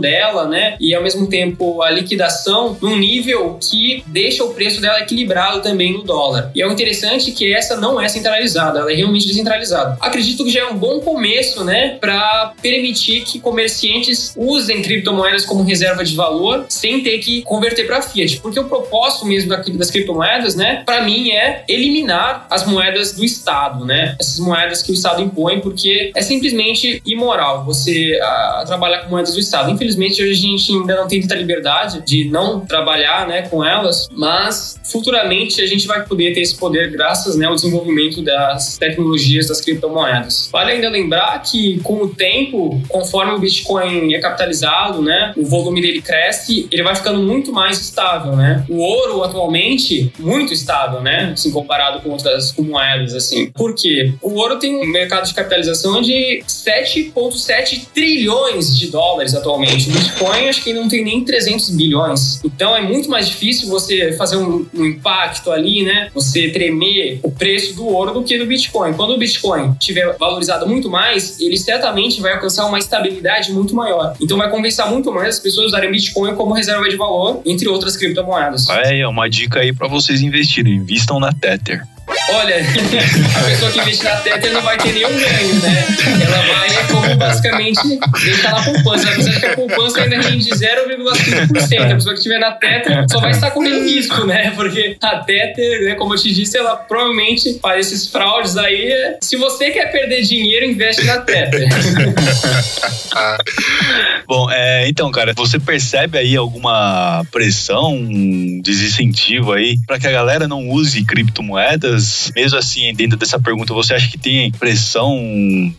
dela, né? E ao mesmo tempo a liquidação num nível que deixa o preço dela equilibrado também no dólar. E é o interessante que essa não é centralizada, ela é realmente descentralizada. Acredito que já é um bom começo, né, para permitir que comerciantes usem criptomoedas como reserva de valor sem ter que converter para fiat, porque o propósito mesmo das criptomoedas, né, para mim é eliminar as moedas do Estado, né, essas moedas que o Estado impõe, porque é simplesmente imoral você a, trabalhar com moedas do Estado. Infelizmente hoje a gente ainda não tem tanta liberdade de não trabalhar, né, com elas, mas futuramente a gente vai poder ter esse poder graças né, ao desenvolvimento das tecnologias das criptomoedas. Vale ainda lembrar que com o tempo, conforme o Bitcoin é capitalizado, né, o volume dele cresce, ele vai ficando muito mais estável, né? O ouro atualmente muito estável, né, assim comparado com outras com moedas assim. Por quê? O ouro tem um mercado de capitalização de 7.7 trilhões de dólares atualmente. O Bitcoin acho que não tem nem 300 bilhões. Então é muito mais difícil você fazer um, um impacto ali, né? Você tremer o preço do ouro do que do Bitcoin. Quando o Bitcoin tiver valorizado muito mais, ele certamente vai alcançar uma estabilidade muito maior. Então vai compensar muito mais as pessoas usarem Bitcoin como reserva de valor, entre outras criptomoedas. É, uma dica aí para vocês investirem. Invistam na Tether. Olha, a pessoa que investe na Tether não vai ter nenhum ganho, né? Ela vai, é como basicamente, deixar na poupança. Apesar que a poupança ainda rende 0,5%. A pessoa que estiver na Tether só vai estar correndo risco, né? Porque a Tether, né, como eu te disse, ela provavelmente faz esses fraudes aí. Se você quer perder dinheiro, investe na Tether. (laughs) Bom, é, então, cara, você percebe aí alguma pressão, desincentivo aí para que a galera não use criptomoedas? Mesmo assim, dentro dessa pergunta, você acha que tem pressão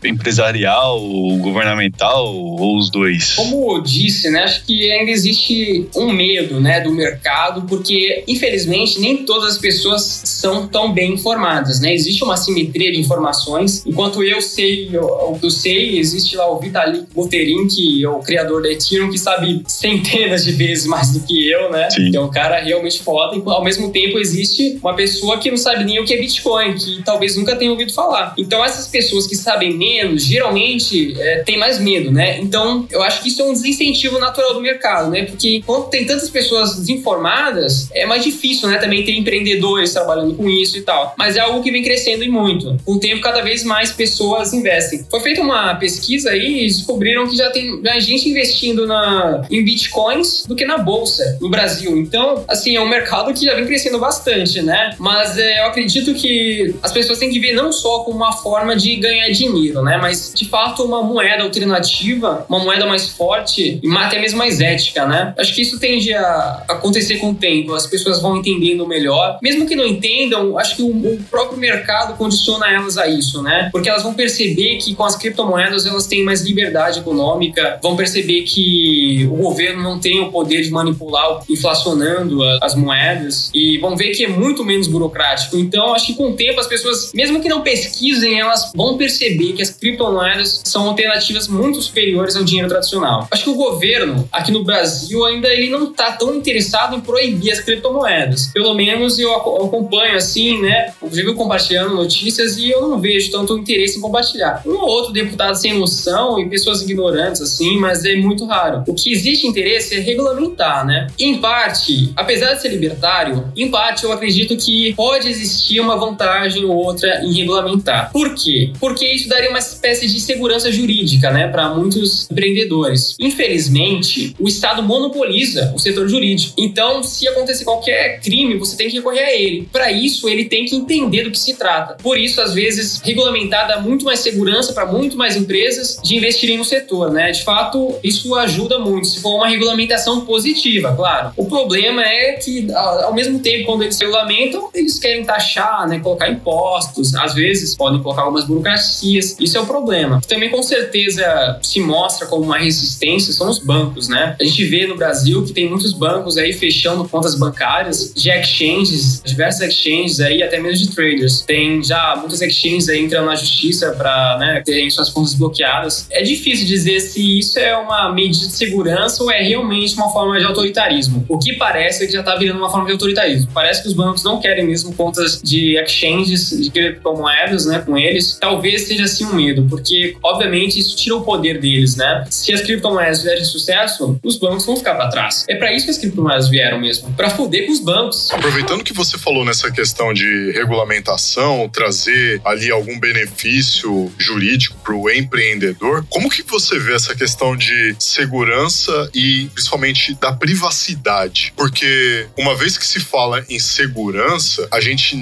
empresarial, governamental ou os dois? Como eu disse, né, acho que ainda existe um medo, né, do mercado, porque infelizmente nem todas as pessoas são tão bem informadas, né? Existe uma simetria de informações. Enquanto eu sei o que eu sei, existe lá o Vitalik Buterin, que é o criador da Ethereum, que sabe centenas de vezes mais do que eu, né? Sim. Então, um cara realmente foda. E, ao mesmo tempo, existe uma pessoa que não sabe nem o que é Bitcoin, que talvez nunca tenham ouvido falar. Então, essas pessoas que sabem menos, geralmente, é, têm mais medo, né? Então, eu acho que isso é um desincentivo natural do mercado, né? Porque quando tem tantas pessoas desinformadas, é mais difícil, né? Também ter empreendedores trabalhando com isso e tal. Mas é algo que vem crescendo e muito. Com o tempo, cada vez mais pessoas investem. Foi feita uma pesquisa aí e descobriram que já tem mais gente investindo na, em bitcoins do que na bolsa no Brasil. Então, assim, é um mercado que já vem crescendo bastante, né? Mas é, eu acredito que as pessoas têm que ver não só como uma forma de ganhar dinheiro, né? Mas de fato uma moeda alternativa, uma moeda mais forte e até mesmo mais ética, né? Acho que isso tende a acontecer com o tempo. As pessoas vão entendendo melhor. Mesmo que não entendam, acho que o próprio mercado condiciona elas a isso, né? Porque elas vão perceber que com as criptomoedas elas têm mais liberdade econômica, vão perceber que o governo não tem o poder de manipular inflacionando as moedas e vão ver que é muito menos burocrático. Então, acho que com o tempo as pessoas, mesmo que não pesquisem, elas vão perceber que as criptomoedas são alternativas muito superiores ao dinheiro tradicional. Acho que o governo aqui no Brasil ainda ele não está tão interessado em proibir as criptomoedas. Pelo menos eu acompanho assim, né? Inclusive compartilhando notícias e eu não vejo tanto interesse em compartilhar. Um ou outro deputado sem noção e pessoas ignorantes, assim, mas é muito raro. O que existe interesse é regulamentar, né? Em parte, apesar de ser libertário, em parte eu acredito que pode existir uma vantagem ou outra em regulamentar. Por quê? Porque isso daria uma espécie de segurança jurídica, né, para muitos empreendedores. Infelizmente, o Estado monopoliza o setor jurídico. Então, se acontecer qualquer crime, você tem que recorrer a ele. Para isso, ele tem que entender do que se trata. Por isso, às vezes, regulamentar dá muito mais segurança para muito mais empresas de investirem no setor, né? De fato, isso ajuda muito, se for uma regulamentação positiva, claro. O problema é que, ao mesmo tempo, quando eles regulamentam, eles querem taxar, né? Colocar impostos, às vezes podem colocar algumas burocracias. Isso é o problema. Também, com certeza, se mostra como uma resistência são os bancos, né? A gente vê no Brasil que tem muitos bancos aí fechando contas bancárias de exchanges, diversos exchanges aí, até mesmo de traders. Tem já muitas exchanges aí entrando na justiça para né, terem suas contas bloqueadas. É difícil dizer se isso é uma medida de segurança ou é realmente uma forma de autoritarismo. O que parece é que já está virando uma forma de autoritarismo. Parece que os bancos não querem mesmo contas de exchanges de criptomoedas, né, com eles. Talvez seja assim um medo, porque obviamente isso tira o poder deles, né? Se as criptomoedas fizerem sucesso, os bancos vão ficar para trás. É para isso que as criptomoedas vieram mesmo, para foder com os bancos. Aproveitando que você falou nessa questão de regulamentação, trazer ali algum benefício jurídico para o empreendedor, como que você vê essa questão de segurança e principalmente da privacidade? Porque uma vez que se fala em segurança, a gente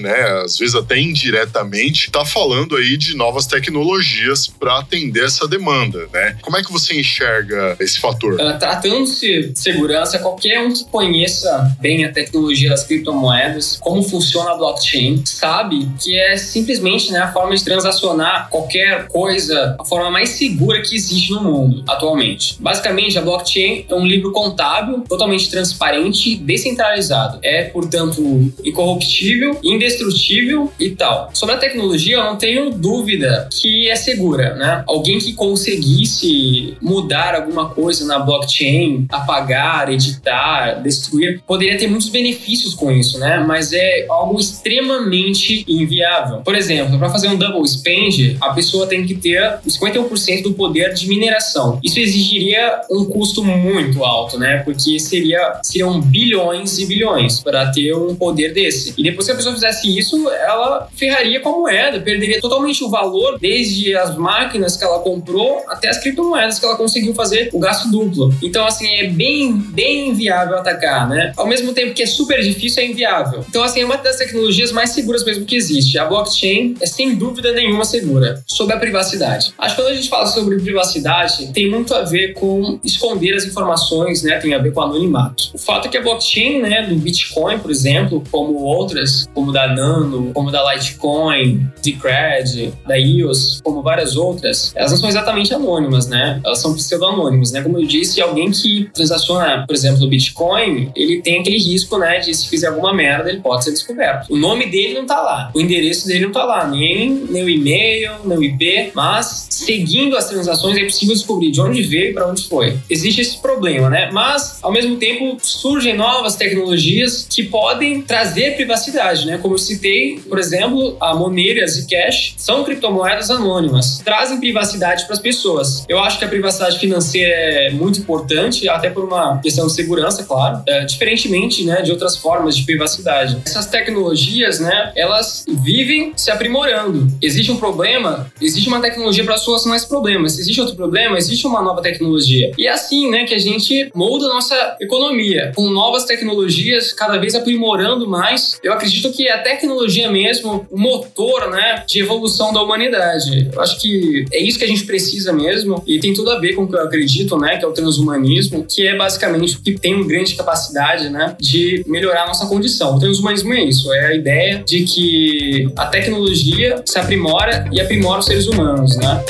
né, às vezes até indiretamente, está falando aí de novas tecnologias para atender essa demanda, né? Como é que você enxerga esse fator? Uh, Tratando-se de segurança, qualquer um que conheça bem a tecnologia das criptomoedas, como funciona a blockchain, sabe que é simplesmente né, a forma de transacionar qualquer coisa, a forma mais segura que existe no mundo atualmente. Basicamente, a blockchain é um livro contábil totalmente transparente, descentralizado. É, portanto, incorruptível, indestrutível e tal. Sobre a tecnologia, eu não tenho dúvida que é segura, né? Alguém que conseguisse mudar alguma coisa na blockchain, apagar, editar, destruir, poderia ter muitos benefícios com isso, né? Mas é algo extremamente inviável. Por exemplo, para fazer um double spend, a pessoa tem que ter 51% do poder de mineração. Isso exigiria um custo muito alto, né? Porque seria seriam bilhões e bilhões para ter um poder desse. E depois que a pessoa fizesse isso, ela ferraria com a moeda, perderia totalmente o valor, desde as máquinas que ela comprou até as criptomoedas que ela conseguiu fazer o gasto duplo. Então, assim, é bem, bem inviável atacar, né? Ao mesmo tempo que é super difícil, é inviável. Então, assim, é uma das tecnologias mais seguras mesmo que existe. A blockchain é sem dúvida nenhuma segura. Sobre a privacidade. Acho que quando a gente fala sobre privacidade, tem muito a ver com esconder as informações, né? Tem a ver com anonimato. O fato é que a blockchain, né, do Bitcoin, por exemplo, como outras, como da Nano, como da Litecoin, Decred, da EOS, como várias outras, elas não são exatamente anônimas, né? Elas são pseudo-anônimas, né? Como eu disse, alguém que transaciona, por exemplo, o Bitcoin, ele tem aquele risco, né, de se fizer alguma merda, ele pode ser descoberto. O nome dele não tá lá, o endereço dele não tá lá, nem, nem o e-mail, nem o IP, mas seguindo as transações é possível descobrir de onde veio e para onde foi. Existe esse problema, né? Mas, ao mesmo tempo, surgem novas tecnologias que podem trazer trazer privacidade, né? Como eu citei, por exemplo, a Monero e a Zcash são criptomoedas anônimas, trazem privacidade para as pessoas. Eu acho que a privacidade financeira é muito importante, até por uma questão de segurança, claro, é, diferentemente, né, de outras formas de privacidade. Essas tecnologias, né, elas vivem se aprimorando. Existe um problema, existe uma tecnologia para solucionar esse problema. Se existe outro problema, existe uma nova tecnologia. E é assim, né, que a gente molda a nossa economia com novas tecnologias, cada vez aprimorando mais. Eu acredito que a tecnologia mesmo, o motor, né, de evolução da humanidade. Eu acho que é isso que a gente precisa mesmo e tem tudo a ver com o que eu acredito, né, que é o transhumanismo, que é basicamente o que tem uma grande capacidade, né, de melhorar a nossa condição. O transhumanismo é isso, é a ideia de que a tecnologia se aprimora e aprimora os seres humanos, né?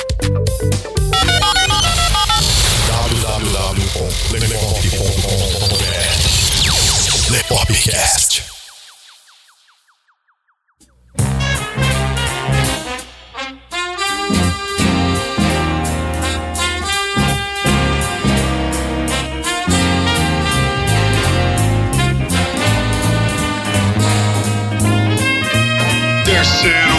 Terceiro e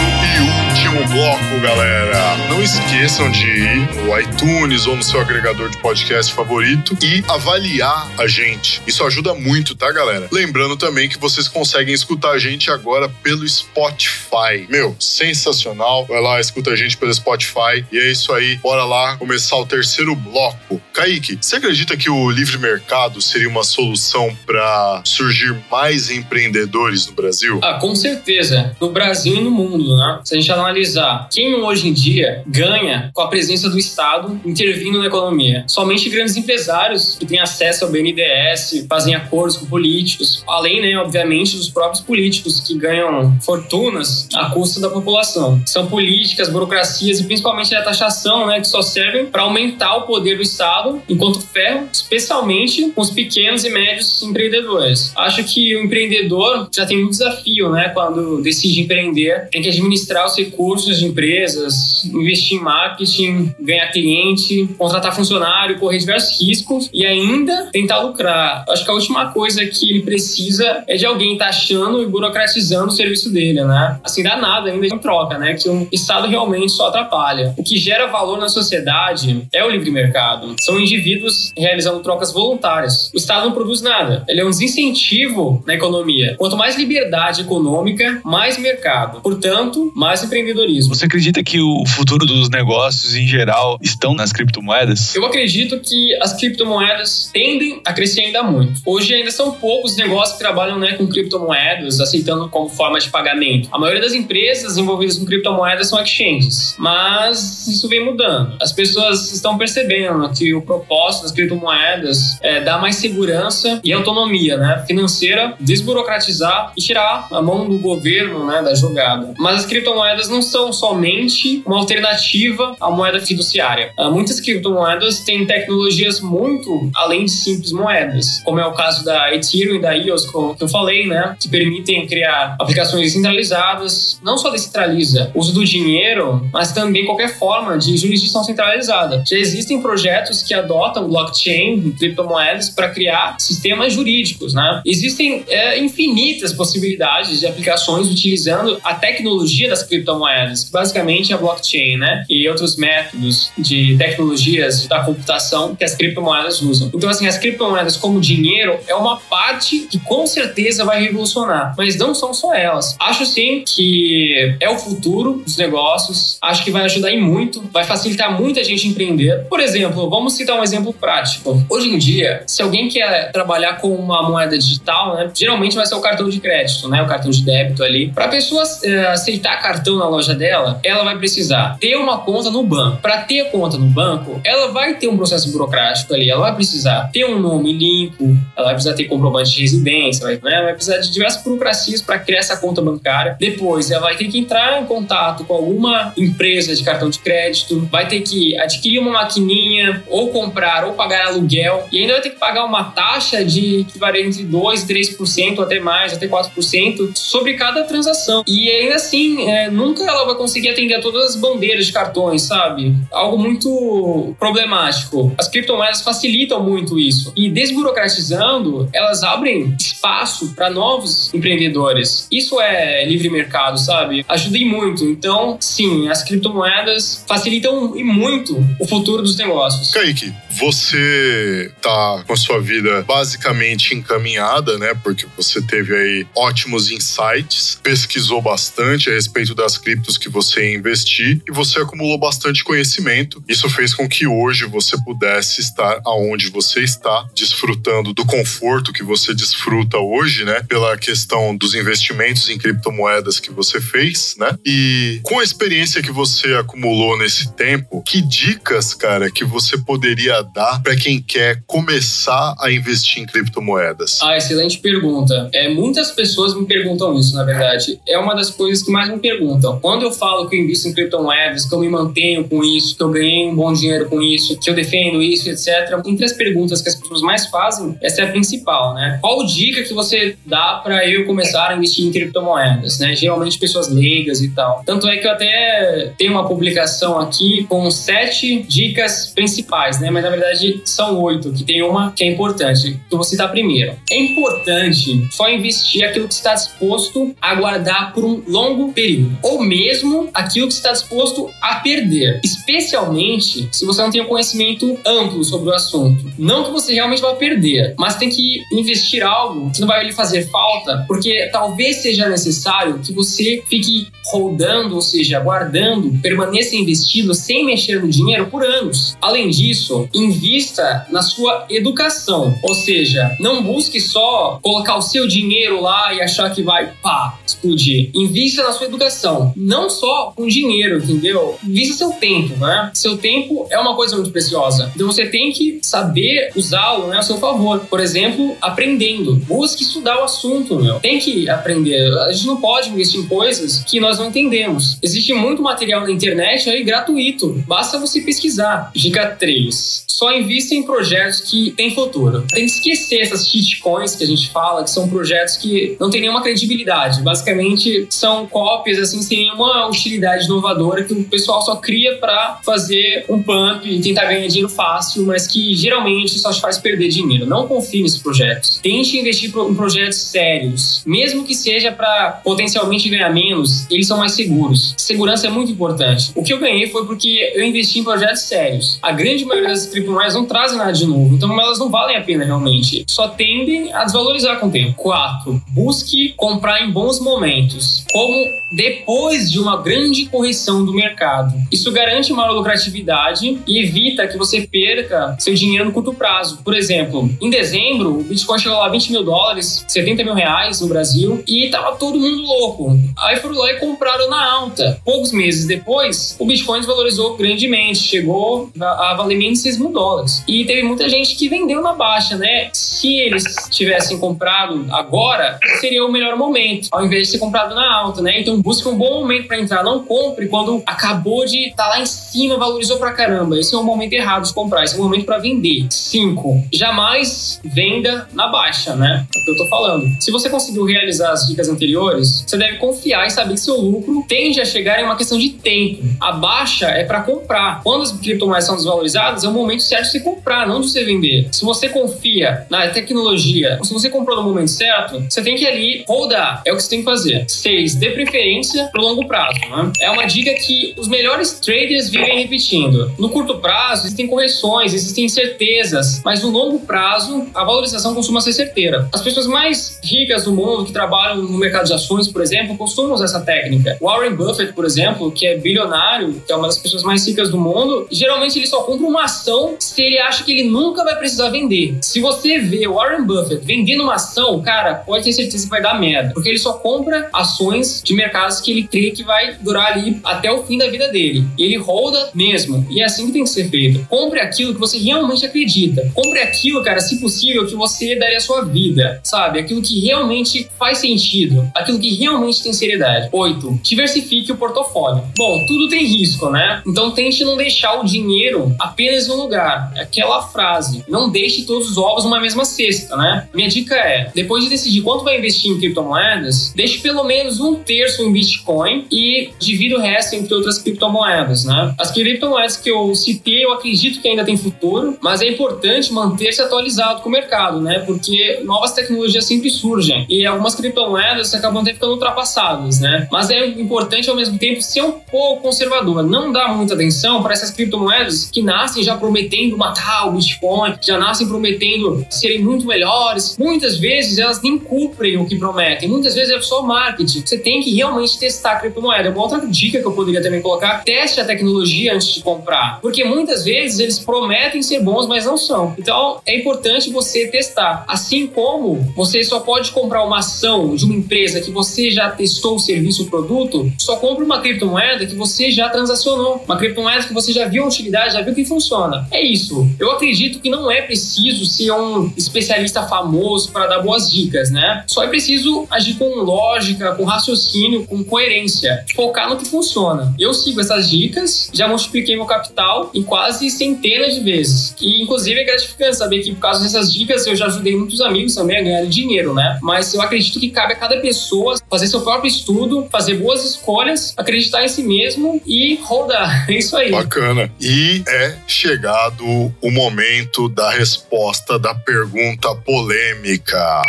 último bloco, galera. Não esqueçam de ir no iTunes ou no seu agregador de podcast favorito e avaliar a gente. Isso ajuda muito, tá, galera? Lembrando também que vocês conseguem escutar a gente agora pelo Spotify. Meu, sensacional. Vai lá, escuta a gente pelo Spotify. E é isso aí. Bora lá começar o terceiro bloco. Kaique, você acredita que o livre mercado seria uma solução para surgir mais empreendedores no Brasil? Ah, com certeza. No Brasil e no mundo, né? Se a gente analisar quem hoje em dia ganha com a presença do Estado intervindo na economia, somente grandes empresários que têm acesso ao BNDES, fazem acordos com políticos, além, né, obviamente, dos próprios políticos que ganham fortunas à custa da população. São políticas, burocracias e principalmente a taxação, né, que só servem para aumentar o poder do Estado, enquanto ferro, especialmente com os pequenos e médios empreendedores. Acho que o empreendedor já tem um desafio, né, quando decide empreender, tem que administrar os recursos de empresas, investir em marketing, ganhar cliente, contratar funcionário, correr diversos riscos e ainda tentar lucrar. Acho que a última coisa que ele precisa é de alguém taxando e burocratizando o serviço dele, né? Assim, dá nada ainda em troca, né? Que o Estado realmente só atrapalha. O que gera valor na sociedade é o livre mercado. São indivíduos realizando trocas voluntárias. O Estado não produz nada. Ele é um desincentivo na economia. Quanto mais liberdade econômica, mais mercado. Portanto, mais empreendedorismo. Você acredita que o futuro dos negócios em geral estão nas criptomoedas? Eu acredito que as criptomoedas tendem a crescer ainda muito. Hoje ainda são poucos os negócios que trabalham né, com criptomoedas, aceitando como forma de pagamento. A maioria das empresas envolvidas com criptomoedas são exchanges, mas isso vem mudando. As pessoas estão percebendo que o propósito das criptomoedas é dar mais segurança e autonomia né, financeira, desburocratizar e tirar a mão do governo né, da jogada. Mas as criptomoedas não são somente uma alternativa à moeda fiduciária. Ah, Muitas criptomoedas têm tecnologias muito além de simples moedas, como é o caso da Ethereum e da EOS, como eu falei, né, que permitem criar aplicações descentralizadas, não só descentraliza o uso do dinheiro, mas também qualquer forma de jurisdição centralizada. Já existem projetos que adotam blockchain, criptomoedas, para criar sistemas jurídicos, né? Existem é, infinitas possibilidades de aplicações utilizando a tecnologia das criptomoedas, que basicamente é a blockchain, né? E outros métodos de tecnologias da computação que as criptomoedas usam. Então, assim, as criptomoedas como dinheiro é uma parte que com certeza vai revolucionar, mas não são só elas. Acho sim que é o futuro dos negócios, acho que vai ajudar em muito, vai facilitar muita gente empreender. Por exemplo, vamos citar um exemplo prático. Hoje em dia, se alguém quer trabalhar com uma moeda digital, né, geralmente vai ser o cartão de crédito, né, o cartão de débito ali. Para a pessoa eh, aceitar cartão na loja dela, ela vai precisar ter uma conta no banco. Para ter conta no banco, ela vai ter um processo burocrático ali, ela vai precisar ter um nome limpo, ela vai precisar ter comprovante de residência, vai, né, vai precisar de diversas burocracias para criar essa conta bancária. Depois, ela vai ter que entrar em contato com alguma empresa de cartão de crédito, vai ter que adquirir uma maquininha, ou comprar, ou pagar aluguel, e ainda vai ter que pagar uma taxa de que varia entre 2% e 3%, até mais, até 4%, sobre cada transação. E ainda assim, é, nunca ela vai conseguir atender a todas as bandeiras de cartões, sabe? Algo muito problemático. As criptomoedas facilitam muito isso. E desburocratizando, elas abrem espaço para novos empreendedores. Isso é livre mercado, sabe? Ajuda em muito. Então, sim, as criptomoedas facilitam e muito o futuro dos negócios. Kaique, você tá com a sua vida basicamente encaminhada, né? Porque você teve aí ótimos insights, pesquisou bastante a respeito das que você investir e você acumulou bastante conhecimento. Isso fez com que hoje você pudesse estar aonde você está, desfrutando do conforto que você desfruta hoje, né? Pela questão dos investimentos em criptomoedas que você fez, né? E com a experiência que você acumulou nesse tempo, que dicas, cara, que você poderia dar para quem quer começar a investir em criptomoedas? Ah, excelente pergunta. É, muitas pessoas me perguntam isso, na verdade. É uma das coisas que mais me perguntam. Quando eu falo que eu invisto em criptomoedas, que eu me mantenho com isso, que eu ganhei um bom dinheiro com isso, que eu defendo isso, etc. Entre as perguntas que as pessoas mais fazem, essa é a principal, né? Qual dica que você dá para eu começar a investir em criptomoedas, né? Geralmente pessoas leigas e tal. Tanto é que eu até tenho uma publicação aqui com sete dicas principais, né? Mas na verdade são oito, que tem uma que é importante, que eu vou citar primeiro. É importante só investir aquilo que está disposto a guardar por um longo período, ou mesmo aquilo que está disposto a perder, especialmente se você não tem um conhecimento amplo sobre o assunto. Não que você realmente vá perder, mas tem que investir algo que não vai lhe fazer falta, porque talvez seja necessário que você fique rodando, ou seja, guardando, permaneça investido sem mexer no dinheiro por anos. Além disso, invista na sua educação, ou seja, não busque só colocar o seu dinheiro lá e achar que vai, pá, explodir. Invista na sua educação, não só com dinheiro, entendeu? Invista seu tempo, né? Seu tempo é uma coisa muito preciosa. Então você tem que saber usá-lo né, a seu favor. Por exemplo, aprendendo. Busque estudar o assunto, meu. Tem que aprender. A gente não pode investir em coisas que nós não entendemos. Existe muito material na internet aí gratuito. Basta você pesquisar. Dica 3. Só invista em projetos que têm futuro. Tem que esquecer essas shitcoins que a gente fala, que são projetos que não têm nenhuma credibilidade. Basicamente, são cópias, assim, sem nenhuma utilidade inovadora que o pessoal só cria para fazer um pump e tentar ganhar dinheiro fácil, mas que geralmente só te faz perder dinheiro. Não confie nesses projetos. Tente investir em projetos sérios. Mesmo que seja para potencialmente ganhar menos, eles são mais seguros. Segurança é muito importante. O que eu ganhei foi porque eu investi em projetos sérios. A grande maioria das criptomoedas não trazem nada de novo, então elas não valem a pena realmente. Só tendem a desvalorizar com o tempo. 4. Busque comprar em bons momentos. Como depois de uma grande correção do mercado. Isso garante maior lucratividade e evita que você perca seu dinheiro no curto prazo. Por exemplo, em dezembro, o Bitcoin chegou lá a 20 mil dólares, 70 mil reais no Brasil, e tava todo mundo louco. Aí foram lá e compraram na alta. Poucos meses depois, o Bitcoin desvalorizou grandemente, chegou a valer menos de 6 mil dólares. E teve muita gente que vendeu na baixa, né? Se eles tivessem comprado agora, seria o melhor momento, ao invés de ser comprado na alta, né? Então busque um bom momento para entrar. Não compre quando acabou de estar tá lá em cima, valorizou pra caramba. Esse é o momento errado de comprar, esse é o momento para vender. 5. Jamais venda na baixa, né? É o que eu tô falando. Se você conseguiu realizar as dicas anteriores, você deve confiar e saber que seu lucro tende a chegar em uma questão de tempo. A baixa é para comprar. Quando as criptomoedas são desvalorizadas, é o momento certo de você comprar, não de você vender. Se você confia na tecnologia, se você comprou no momento certo, você tem que ali rodar. É o que você tem que fazer. 6. Dê preferência pro longo prazo. Né? É uma dica que os melhores traders vivem repetindo. No curto prazo, existem correções, existem incertezas, mas no longo prazo, a valorização costuma ser certeira. As pessoas mais ricas do mundo que trabalham no mercado de ações, por exemplo, costumam usar essa técnica. Warren Buffett, por exemplo, que é bilionário, que é uma das pessoas mais ricas do mundo, geralmente ele só compra uma ação se ele acha que ele nunca vai precisar vender. Se você vê Warren Buffett vendendo uma ação, cara, pode ter certeza que vai dar merda, porque ele só compra ações de mercados que ele crê que vai durar ali até o fim da vida dele. Ele holda mesmo. E é assim que tem que ser feito. Compre aquilo que você realmente acredita. Compre aquilo, cara, se possível, que você daria a sua vida, sabe? Aquilo que realmente faz sentido, aquilo que realmente tem seriedade. 8. Diversifique o portfólio. Bom, tudo tem risco, né? Então tente não deixar o dinheiro apenas no lugar. Aquela frase, não deixe todos os ovos numa mesma cesta, né? Minha dica é, depois de decidir quanto vai investir em criptomoedas, deixe pelo menos um terço em Bitcoin e divide o resto entre outras criptomoedas, né? As criptomoedas que eu citei, eu acredito que ainda tem futuro, mas é importante manter-se atualizado com o mercado, né? Porque novas tecnologias sempre surgem e algumas criptomoedas acabam até ficando ultrapassadas, né? Mas é importante ao mesmo tempo ser um pouco conservador, não dar muita atenção para essas criptomoedas que nascem já prometendo matar o Bitcoin, já nascem prometendo serem muito melhores. Muitas vezes elas nem cumprem o que prometem, muitas vezes é só marketing. Você tem que realmente testar criptomoeda. Uma outra dica que eu poderia também colocar: teste a tecnologia antes de comprar, porque muitas vezes eles prometem ser bons, mas não são. Então é importante você testar. Assim como você só pode comprar uma ação de uma empresa que você já testou o serviço, o produto, só compre uma criptomoeda que você já transacionou, uma criptomoeda que você já viu a utilidade, já viu que funciona. É isso. Eu acredito que não é preciso ser um especialista famoso para dar boas dicas, né? Só é preciso agir com lógica, com raciocínio, com coerência, focar no que funciona. Eu sigo essas dicas, já multipliquei meu capital em quase centenas de vezes. E inclusive é gratificante saber que por causa dessas dicas eu já ajudei muitos amigos também a ganhar dinheiro, né? Mas eu acredito que cabe a cada pessoa fazer seu próprio estudo, fazer boas escolhas, acreditar em si mesmo e rodar. (laughs) É isso aí. Bacana. E é chegado o momento da resposta da pergunta polêmica.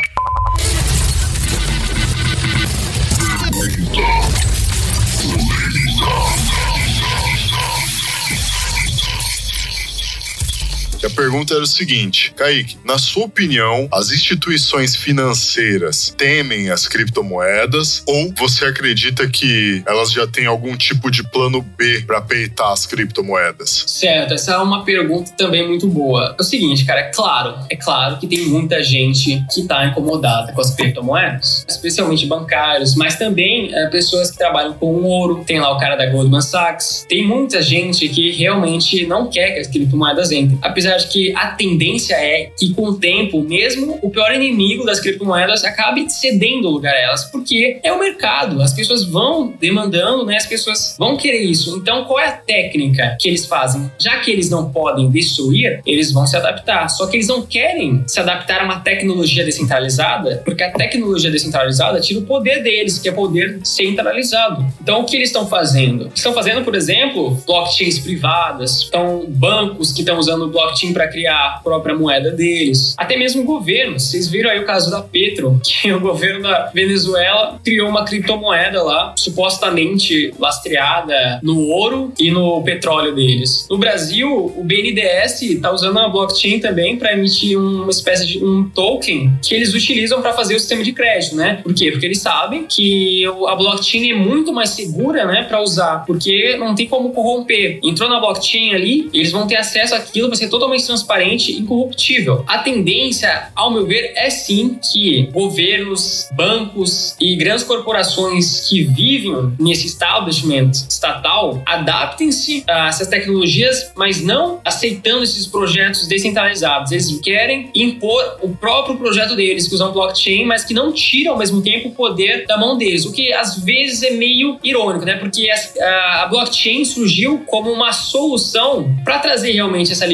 A pergunta era o seguinte, Kaique, na sua opinião, as instituições financeiras temem as criptomoedas ou você acredita que elas já têm algum tipo de plano B para peitar as criptomoedas? Certo, essa é uma pergunta também muito boa. É o seguinte, cara, é claro, é claro que tem muita gente que está incomodada com as criptomoedas, especialmente bancários, mas também é, pessoas que trabalham com ouro, tem lá o cara da Goldman Sachs, tem muita gente que realmente não quer que as criptomoedas entrem, apesar de que a tendência é que com o tempo, mesmo o pior inimigo das criptomoedas acabe cedendo lugar a elas, porque é o mercado, as pessoas vão demandando, né? As pessoas vão querer isso. Então, qual é a técnica que eles fazem? Já que eles não podem destruir, eles vão se adaptar. Só que eles não querem se adaptar a uma tecnologia descentralizada, porque a tecnologia descentralizada tira o poder deles, que é poder centralizado. Então, o que eles estão fazendo? Estão fazendo, por exemplo, blockchains privadas, estão bancos que estão usando blockchain para criar a própria moeda deles. Até mesmo governos. Vocês viram aí o caso da Petro, (laughs) que o governo da Venezuela criou uma criptomoeda lá, supostamente lastreada no ouro e no petróleo deles. No Brasil, o BNDES está usando a blockchain também para emitir uma espécie de um token que eles utilizam para fazer o sistema de crédito, né? Por quê? Porque eles sabem que a blockchain é muito mais segura, né, para usar, porque não tem como corromper. Entrou na blockchain ali, eles vão ter acesso àquilo, vai ser totalmente transparente e incorruptível. A tendência, ao meu ver, é sim que governos, bancos e grandes corporações que vivem nesse establishment estatal adaptem-se a essas tecnologias, mas não aceitando esses projetos descentralizados. Eles querem impor o próprio projeto deles, que usam blockchain, mas que não tira ao mesmo tempo o poder da mão deles, o que às vezes é meio irônico, né? Porque a, a blockchain surgiu como uma solução para trazer realmente essa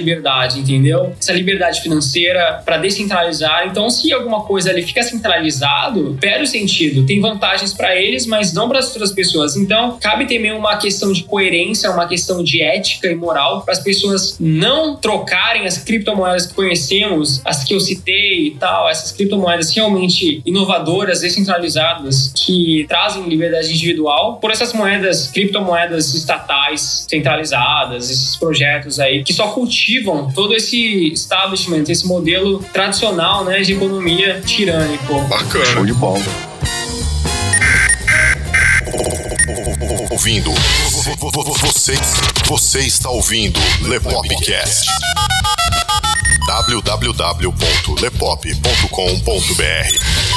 entendeu? Essa liberdade financeira para descentralizar. Então, se alguma coisa ali fica centralizado, perde o sentido. Tem vantagens para eles, mas não para as outras pessoas. Então, cabe também uma questão de coerência, uma questão de ética e moral para as pessoas não trocarem as criptomoedas que conhecemos, as que eu citei e tal, essas criptomoedas realmente inovadoras, descentralizadas, que trazem liberdade individual, por essas moedas, criptomoedas estatais, centralizadas, esses projetos aí que só cultivam todo esse establishment, esse modelo tradicional, né, de economia tirânico. Bacana. Show de bola. Ouvindo. Você, você está ouvindo Lepopcast. www.lepop.com.br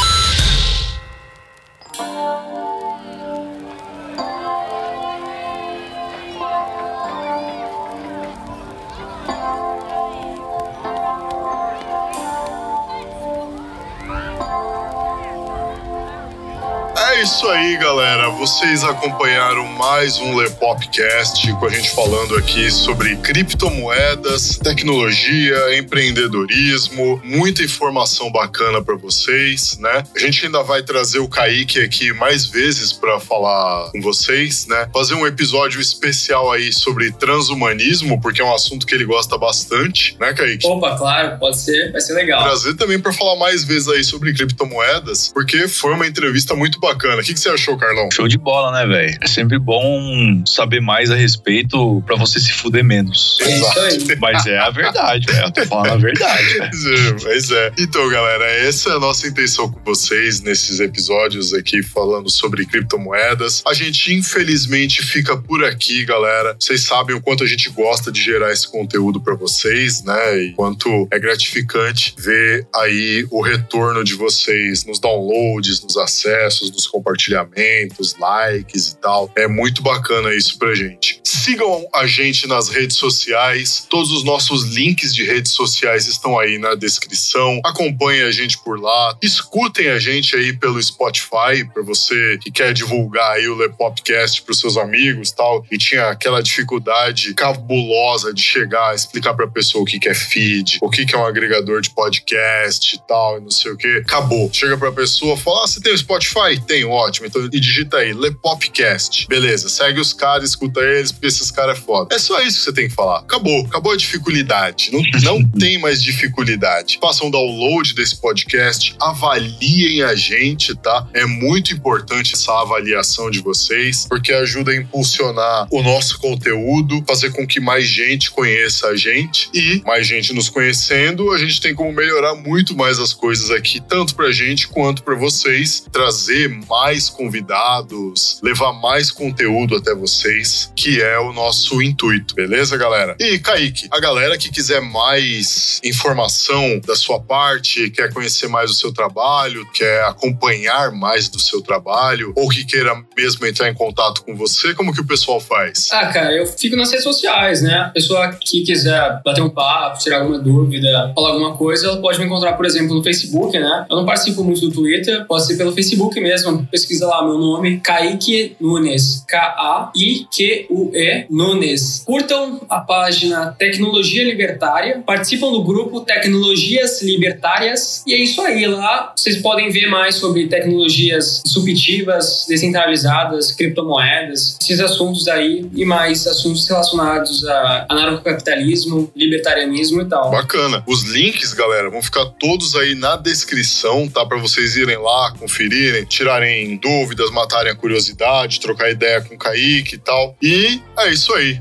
isso aí, galera. Vocês acompanharam mais um Lepopcast com a gente falando aqui sobre criptomoedas, tecnologia, empreendedorismo, muita informação bacana para vocês, né? A gente ainda vai trazer o Kaique aqui mais vezes para falar com vocês, né? Fazer um episódio especial aí sobre transhumanismo, porque é um assunto que ele gosta bastante, né, Kaique? Opa, claro, pode ser, vai ser legal. Trazer também para falar mais vezes aí sobre criptomoedas, porque foi uma entrevista muito bacana. O que, que você achou, Carlão? Show de bola, né, velho? É sempre bom saber mais a respeito pra você se fuder menos. É isso aí. (laughs) Mas é a verdade, velho. Eu tô falando a verdade, (laughs) é, pois é. Então, galera, essa é a nossa intenção com vocês nesses episódios aqui falando sobre criptomoedas. A gente, infelizmente, fica por aqui, galera. Vocês sabem o quanto a gente gosta de gerar esse conteúdo para vocês, né? E quanto é gratificante ver aí o retorno de vocês nos downloads, nos acessos, nos compartilhamentos, likes e tal. É muito bacana isso pra gente. Sigam a gente nas redes sociais. Todos os nossos links de redes sociais estão aí na descrição. Acompanhem a gente por lá. Escutem a gente aí pelo Spotify para você que quer divulgar aí o Lepopcast pros seus amigos, tal, e tinha aquela dificuldade cabulosa de chegar, explicar pra pessoa o que que é feed, o que que é um agregador de podcast e tal, e não sei o que. Acabou. Chega pra pessoa, fala: "Ah, você tem o Spotify? Tenho, ótimo. Então e digita aí Lepopcast. Beleza, segue os caras, escuta eles, porque esses caras é foda. É só isso que você tem que falar. Acabou, acabou a dificuldade. Não, (laughs) não tem mais dificuldade. Façam um download desse podcast, avaliem a gente, tá? É muito importante essa avaliação de vocês, porque ajuda a impulsionar o nosso conteúdo, fazer com que mais gente conheça a gente e mais gente nos conhecendo, a gente tem como melhorar muito mais as coisas aqui, tanto pra gente quanto pra vocês, trazer mais convidados, levar mais conteúdo até vocês, que é o nosso intuito, beleza, galera? E Kaique, a galera que quiser mais informação da sua parte, quer conhecer mais o seu trabalho, quer acompanhar mais do seu trabalho, ou que queira mesmo entrar em contato com você, como que o pessoal faz? Ah, cara, eu fico nas redes sociais, né? A pessoa que quiser bater um papo, tirar alguma dúvida, falar alguma coisa, ela pode me encontrar, por exemplo, no Facebook, né? Eu não participo muito do Twitter, pode ser pelo Facebook mesmo. Pesquisa lá meu nome, Kaique Nunes. K-A-I-Q-U-E Nunes. Curtam a página Tecnologia Libertária, participam do grupo Tecnologias Libertárias e é isso aí. Lá vocês podem ver mais sobre tecnologias disruptivas, descentralizadas, criptomoedas, esses assuntos aí e mais assuntos relacionados a anarcocapitalismo, libertarianismo e tal. Bacana. Os links, galera, vão ficar todos aí na descrição, tá? Pra vocês irem lá, conferirem, tirarem dúvidas, matarem curiosidade, trocar ideia com o Kaique e tal. E é isso aí.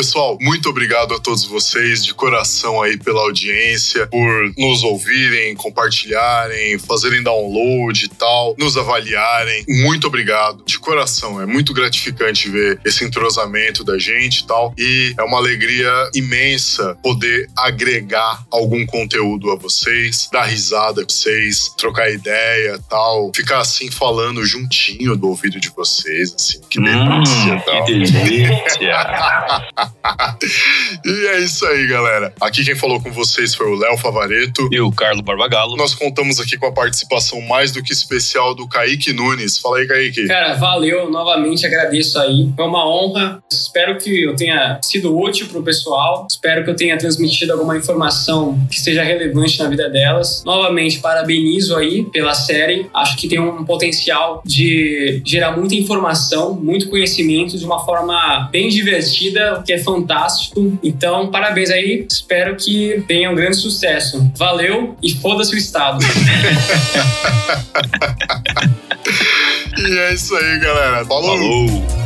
Pessoal, muito obrigado a todos vocês de coração aí pela audiência, por nos ouvirem, compartilharem, fazerem download e tal, nos avaliarem. Muito obrigado, de coração. É muito gratificante ver esse entrosamento da gente e tal. E é uma alegria imensa poder agregar algum conteúdo a vocês, dar risada com vocês, trocar ideia e tal, ficar assim falando juntinho do ouvido de vocês, assim. Que delícia, Hum, tal. que delícia. (laughs) (laughs) e é isso aí, galera. Aqui quem falou com vocês foi o Léo Favareto. E o Carlos Barbagalo. Nós contamos aqui com a participação mais do que especial do Kaique Nunes. Fala aí, Kaique. Cara, valeu, novamente agradeço aí. Foi uma honra. Espero que eu tenha sido útil pro pessoal. Espero que eu tenha transmitido alguma informação que seja relevante na vida delas. Novamente, parabenizo aí pela série. Acho que tem um potencial de gerar muita informação, muito conhecimento de uma forma bem divertida, que é fantástico. Então, parabéns aí. Espero que tenha um grande sucesso. Valeu e foda-se o Estado. (laughs) E é isso aí, galera. Falou. Falou.